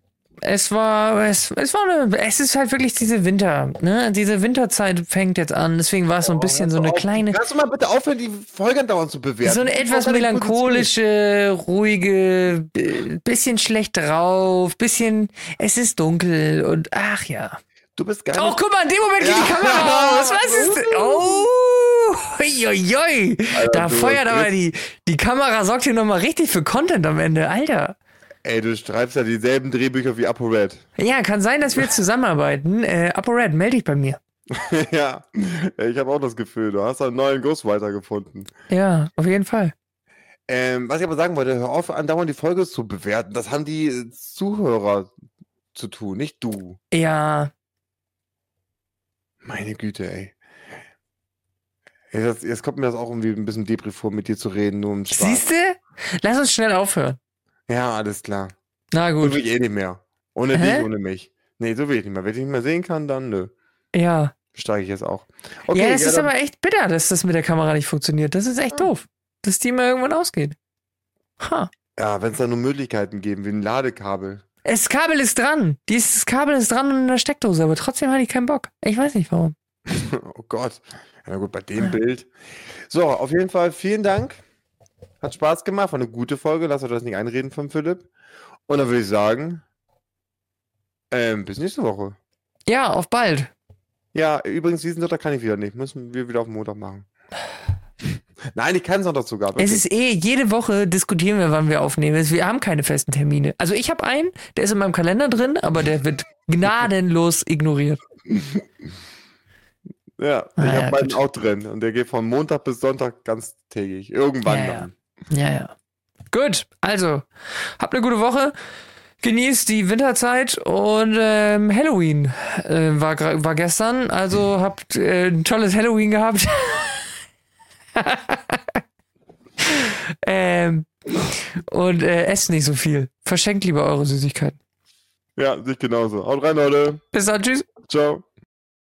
Es war, es, es war eine, es ist halt wirklich diese Winter, ne? Diese Winterzeit fängt jetzt an, deswegen war es so ein bisschen so eine Auf- kleine, Kannst du mal bitte aufhören, die Folgen dauernd zu bewerten? so eine Die etwas melancholische, ruhige, äh, bisschen schlecht drauf, bisschen, es ist dunkel und ach ja. Du bist geil. Oh, guck mal, in dem Moment geht die Ja. Kamera aus. Was ist? *laughs* Oh, oi, Da feuert aber die, die Kamera sorgt hier nochmal richtig für Content am Ende, Alter. Ey, du schreibst ja dieselben Drehbücher wie ApoRed. Ja, kann sein, dass wir zusammenarbeiten. Äh, ApoRed, melde dich bei mir. *laughs* ja, ich habe auch das Gefühl, du hast einen neuen Ghostwriter gefunden. Ja, auf jeden Fall. Ähm, was ich aber sagen wollte, hör auf, andauernd die Folge zu bewerten. Das haben die Zuhörer zu tun, nicht du. Ja, Meine Güte, ey. das, jetzt kommt mir das auch irgendwie ein bisschen Depri vor, mit dir zu reden, nur um Spaß. siehst du? Lass uns schnell aufhören. Ja, alles klar. Na So gut. will ich eh nicht mehr. Ohne Hä? dich, ohne mich. Nee, so will ich nicht mehr. Wenn ich nicht mehr sehen kann, dann nö. Ja. Steige ich jetzt auch. ja, es ist dann- aber echt bitter, dass das mit der Kamera nicht funktioniert. Das ist echt doof. Dass die mal irgendwann ausgeht. Ha. Ja, wenn es da nur Möglichkeiten geben, wie ein Ladekabel. Das Kabel ist dran. Dieses Kabel ist dran und in der Steckdose, aber trotzdem hat die keinen Bock. Ich weiß nicht warum. *laughs* Oh Gott. Ja, na gut, bei dem Bild. So, auf jeden Fall vielen Dank. Hat Spaß gemacht. War eine gute Folge. Lass euch das nicht einreden von Philipp. Und dann würde ich sagen, ähm, bis nächste Woche. Ja, auf bald. Ja, übrigens, diesen Sonntag kann ich wieder nicht. Müssen wir wieder auf Montag machen. *laughs* Nein, ich kann Sonntag sogar. Es ist eh, jede Woche diskutieren wir, wann wir aufnehmen. Wir haben keine festen Termine. Also ich habe einen, der ist in meinem Kalender drin, aber der wird *laughs* gnadenlos ignoriert. ja, ich Ah, ja, habe meinen gut. auch drin. Und der geht von Montag bis Sonntag ganztägig. Irgendwann Ja, ja. dann. Ja, ja. Gut, also, habt eine gute Woche. Genießt die Winterzeit und ähm, Halloween äh, war, war gestern. Also habt äh, ein tolles Halloween gehabt. *laughs* ähm, und äh, esst nicht so viel. Verschenkt lieber eure Süßigkeiten. Ja, sich genauso. Haut rein, Leute. Bis dann, tschüss. Ciao.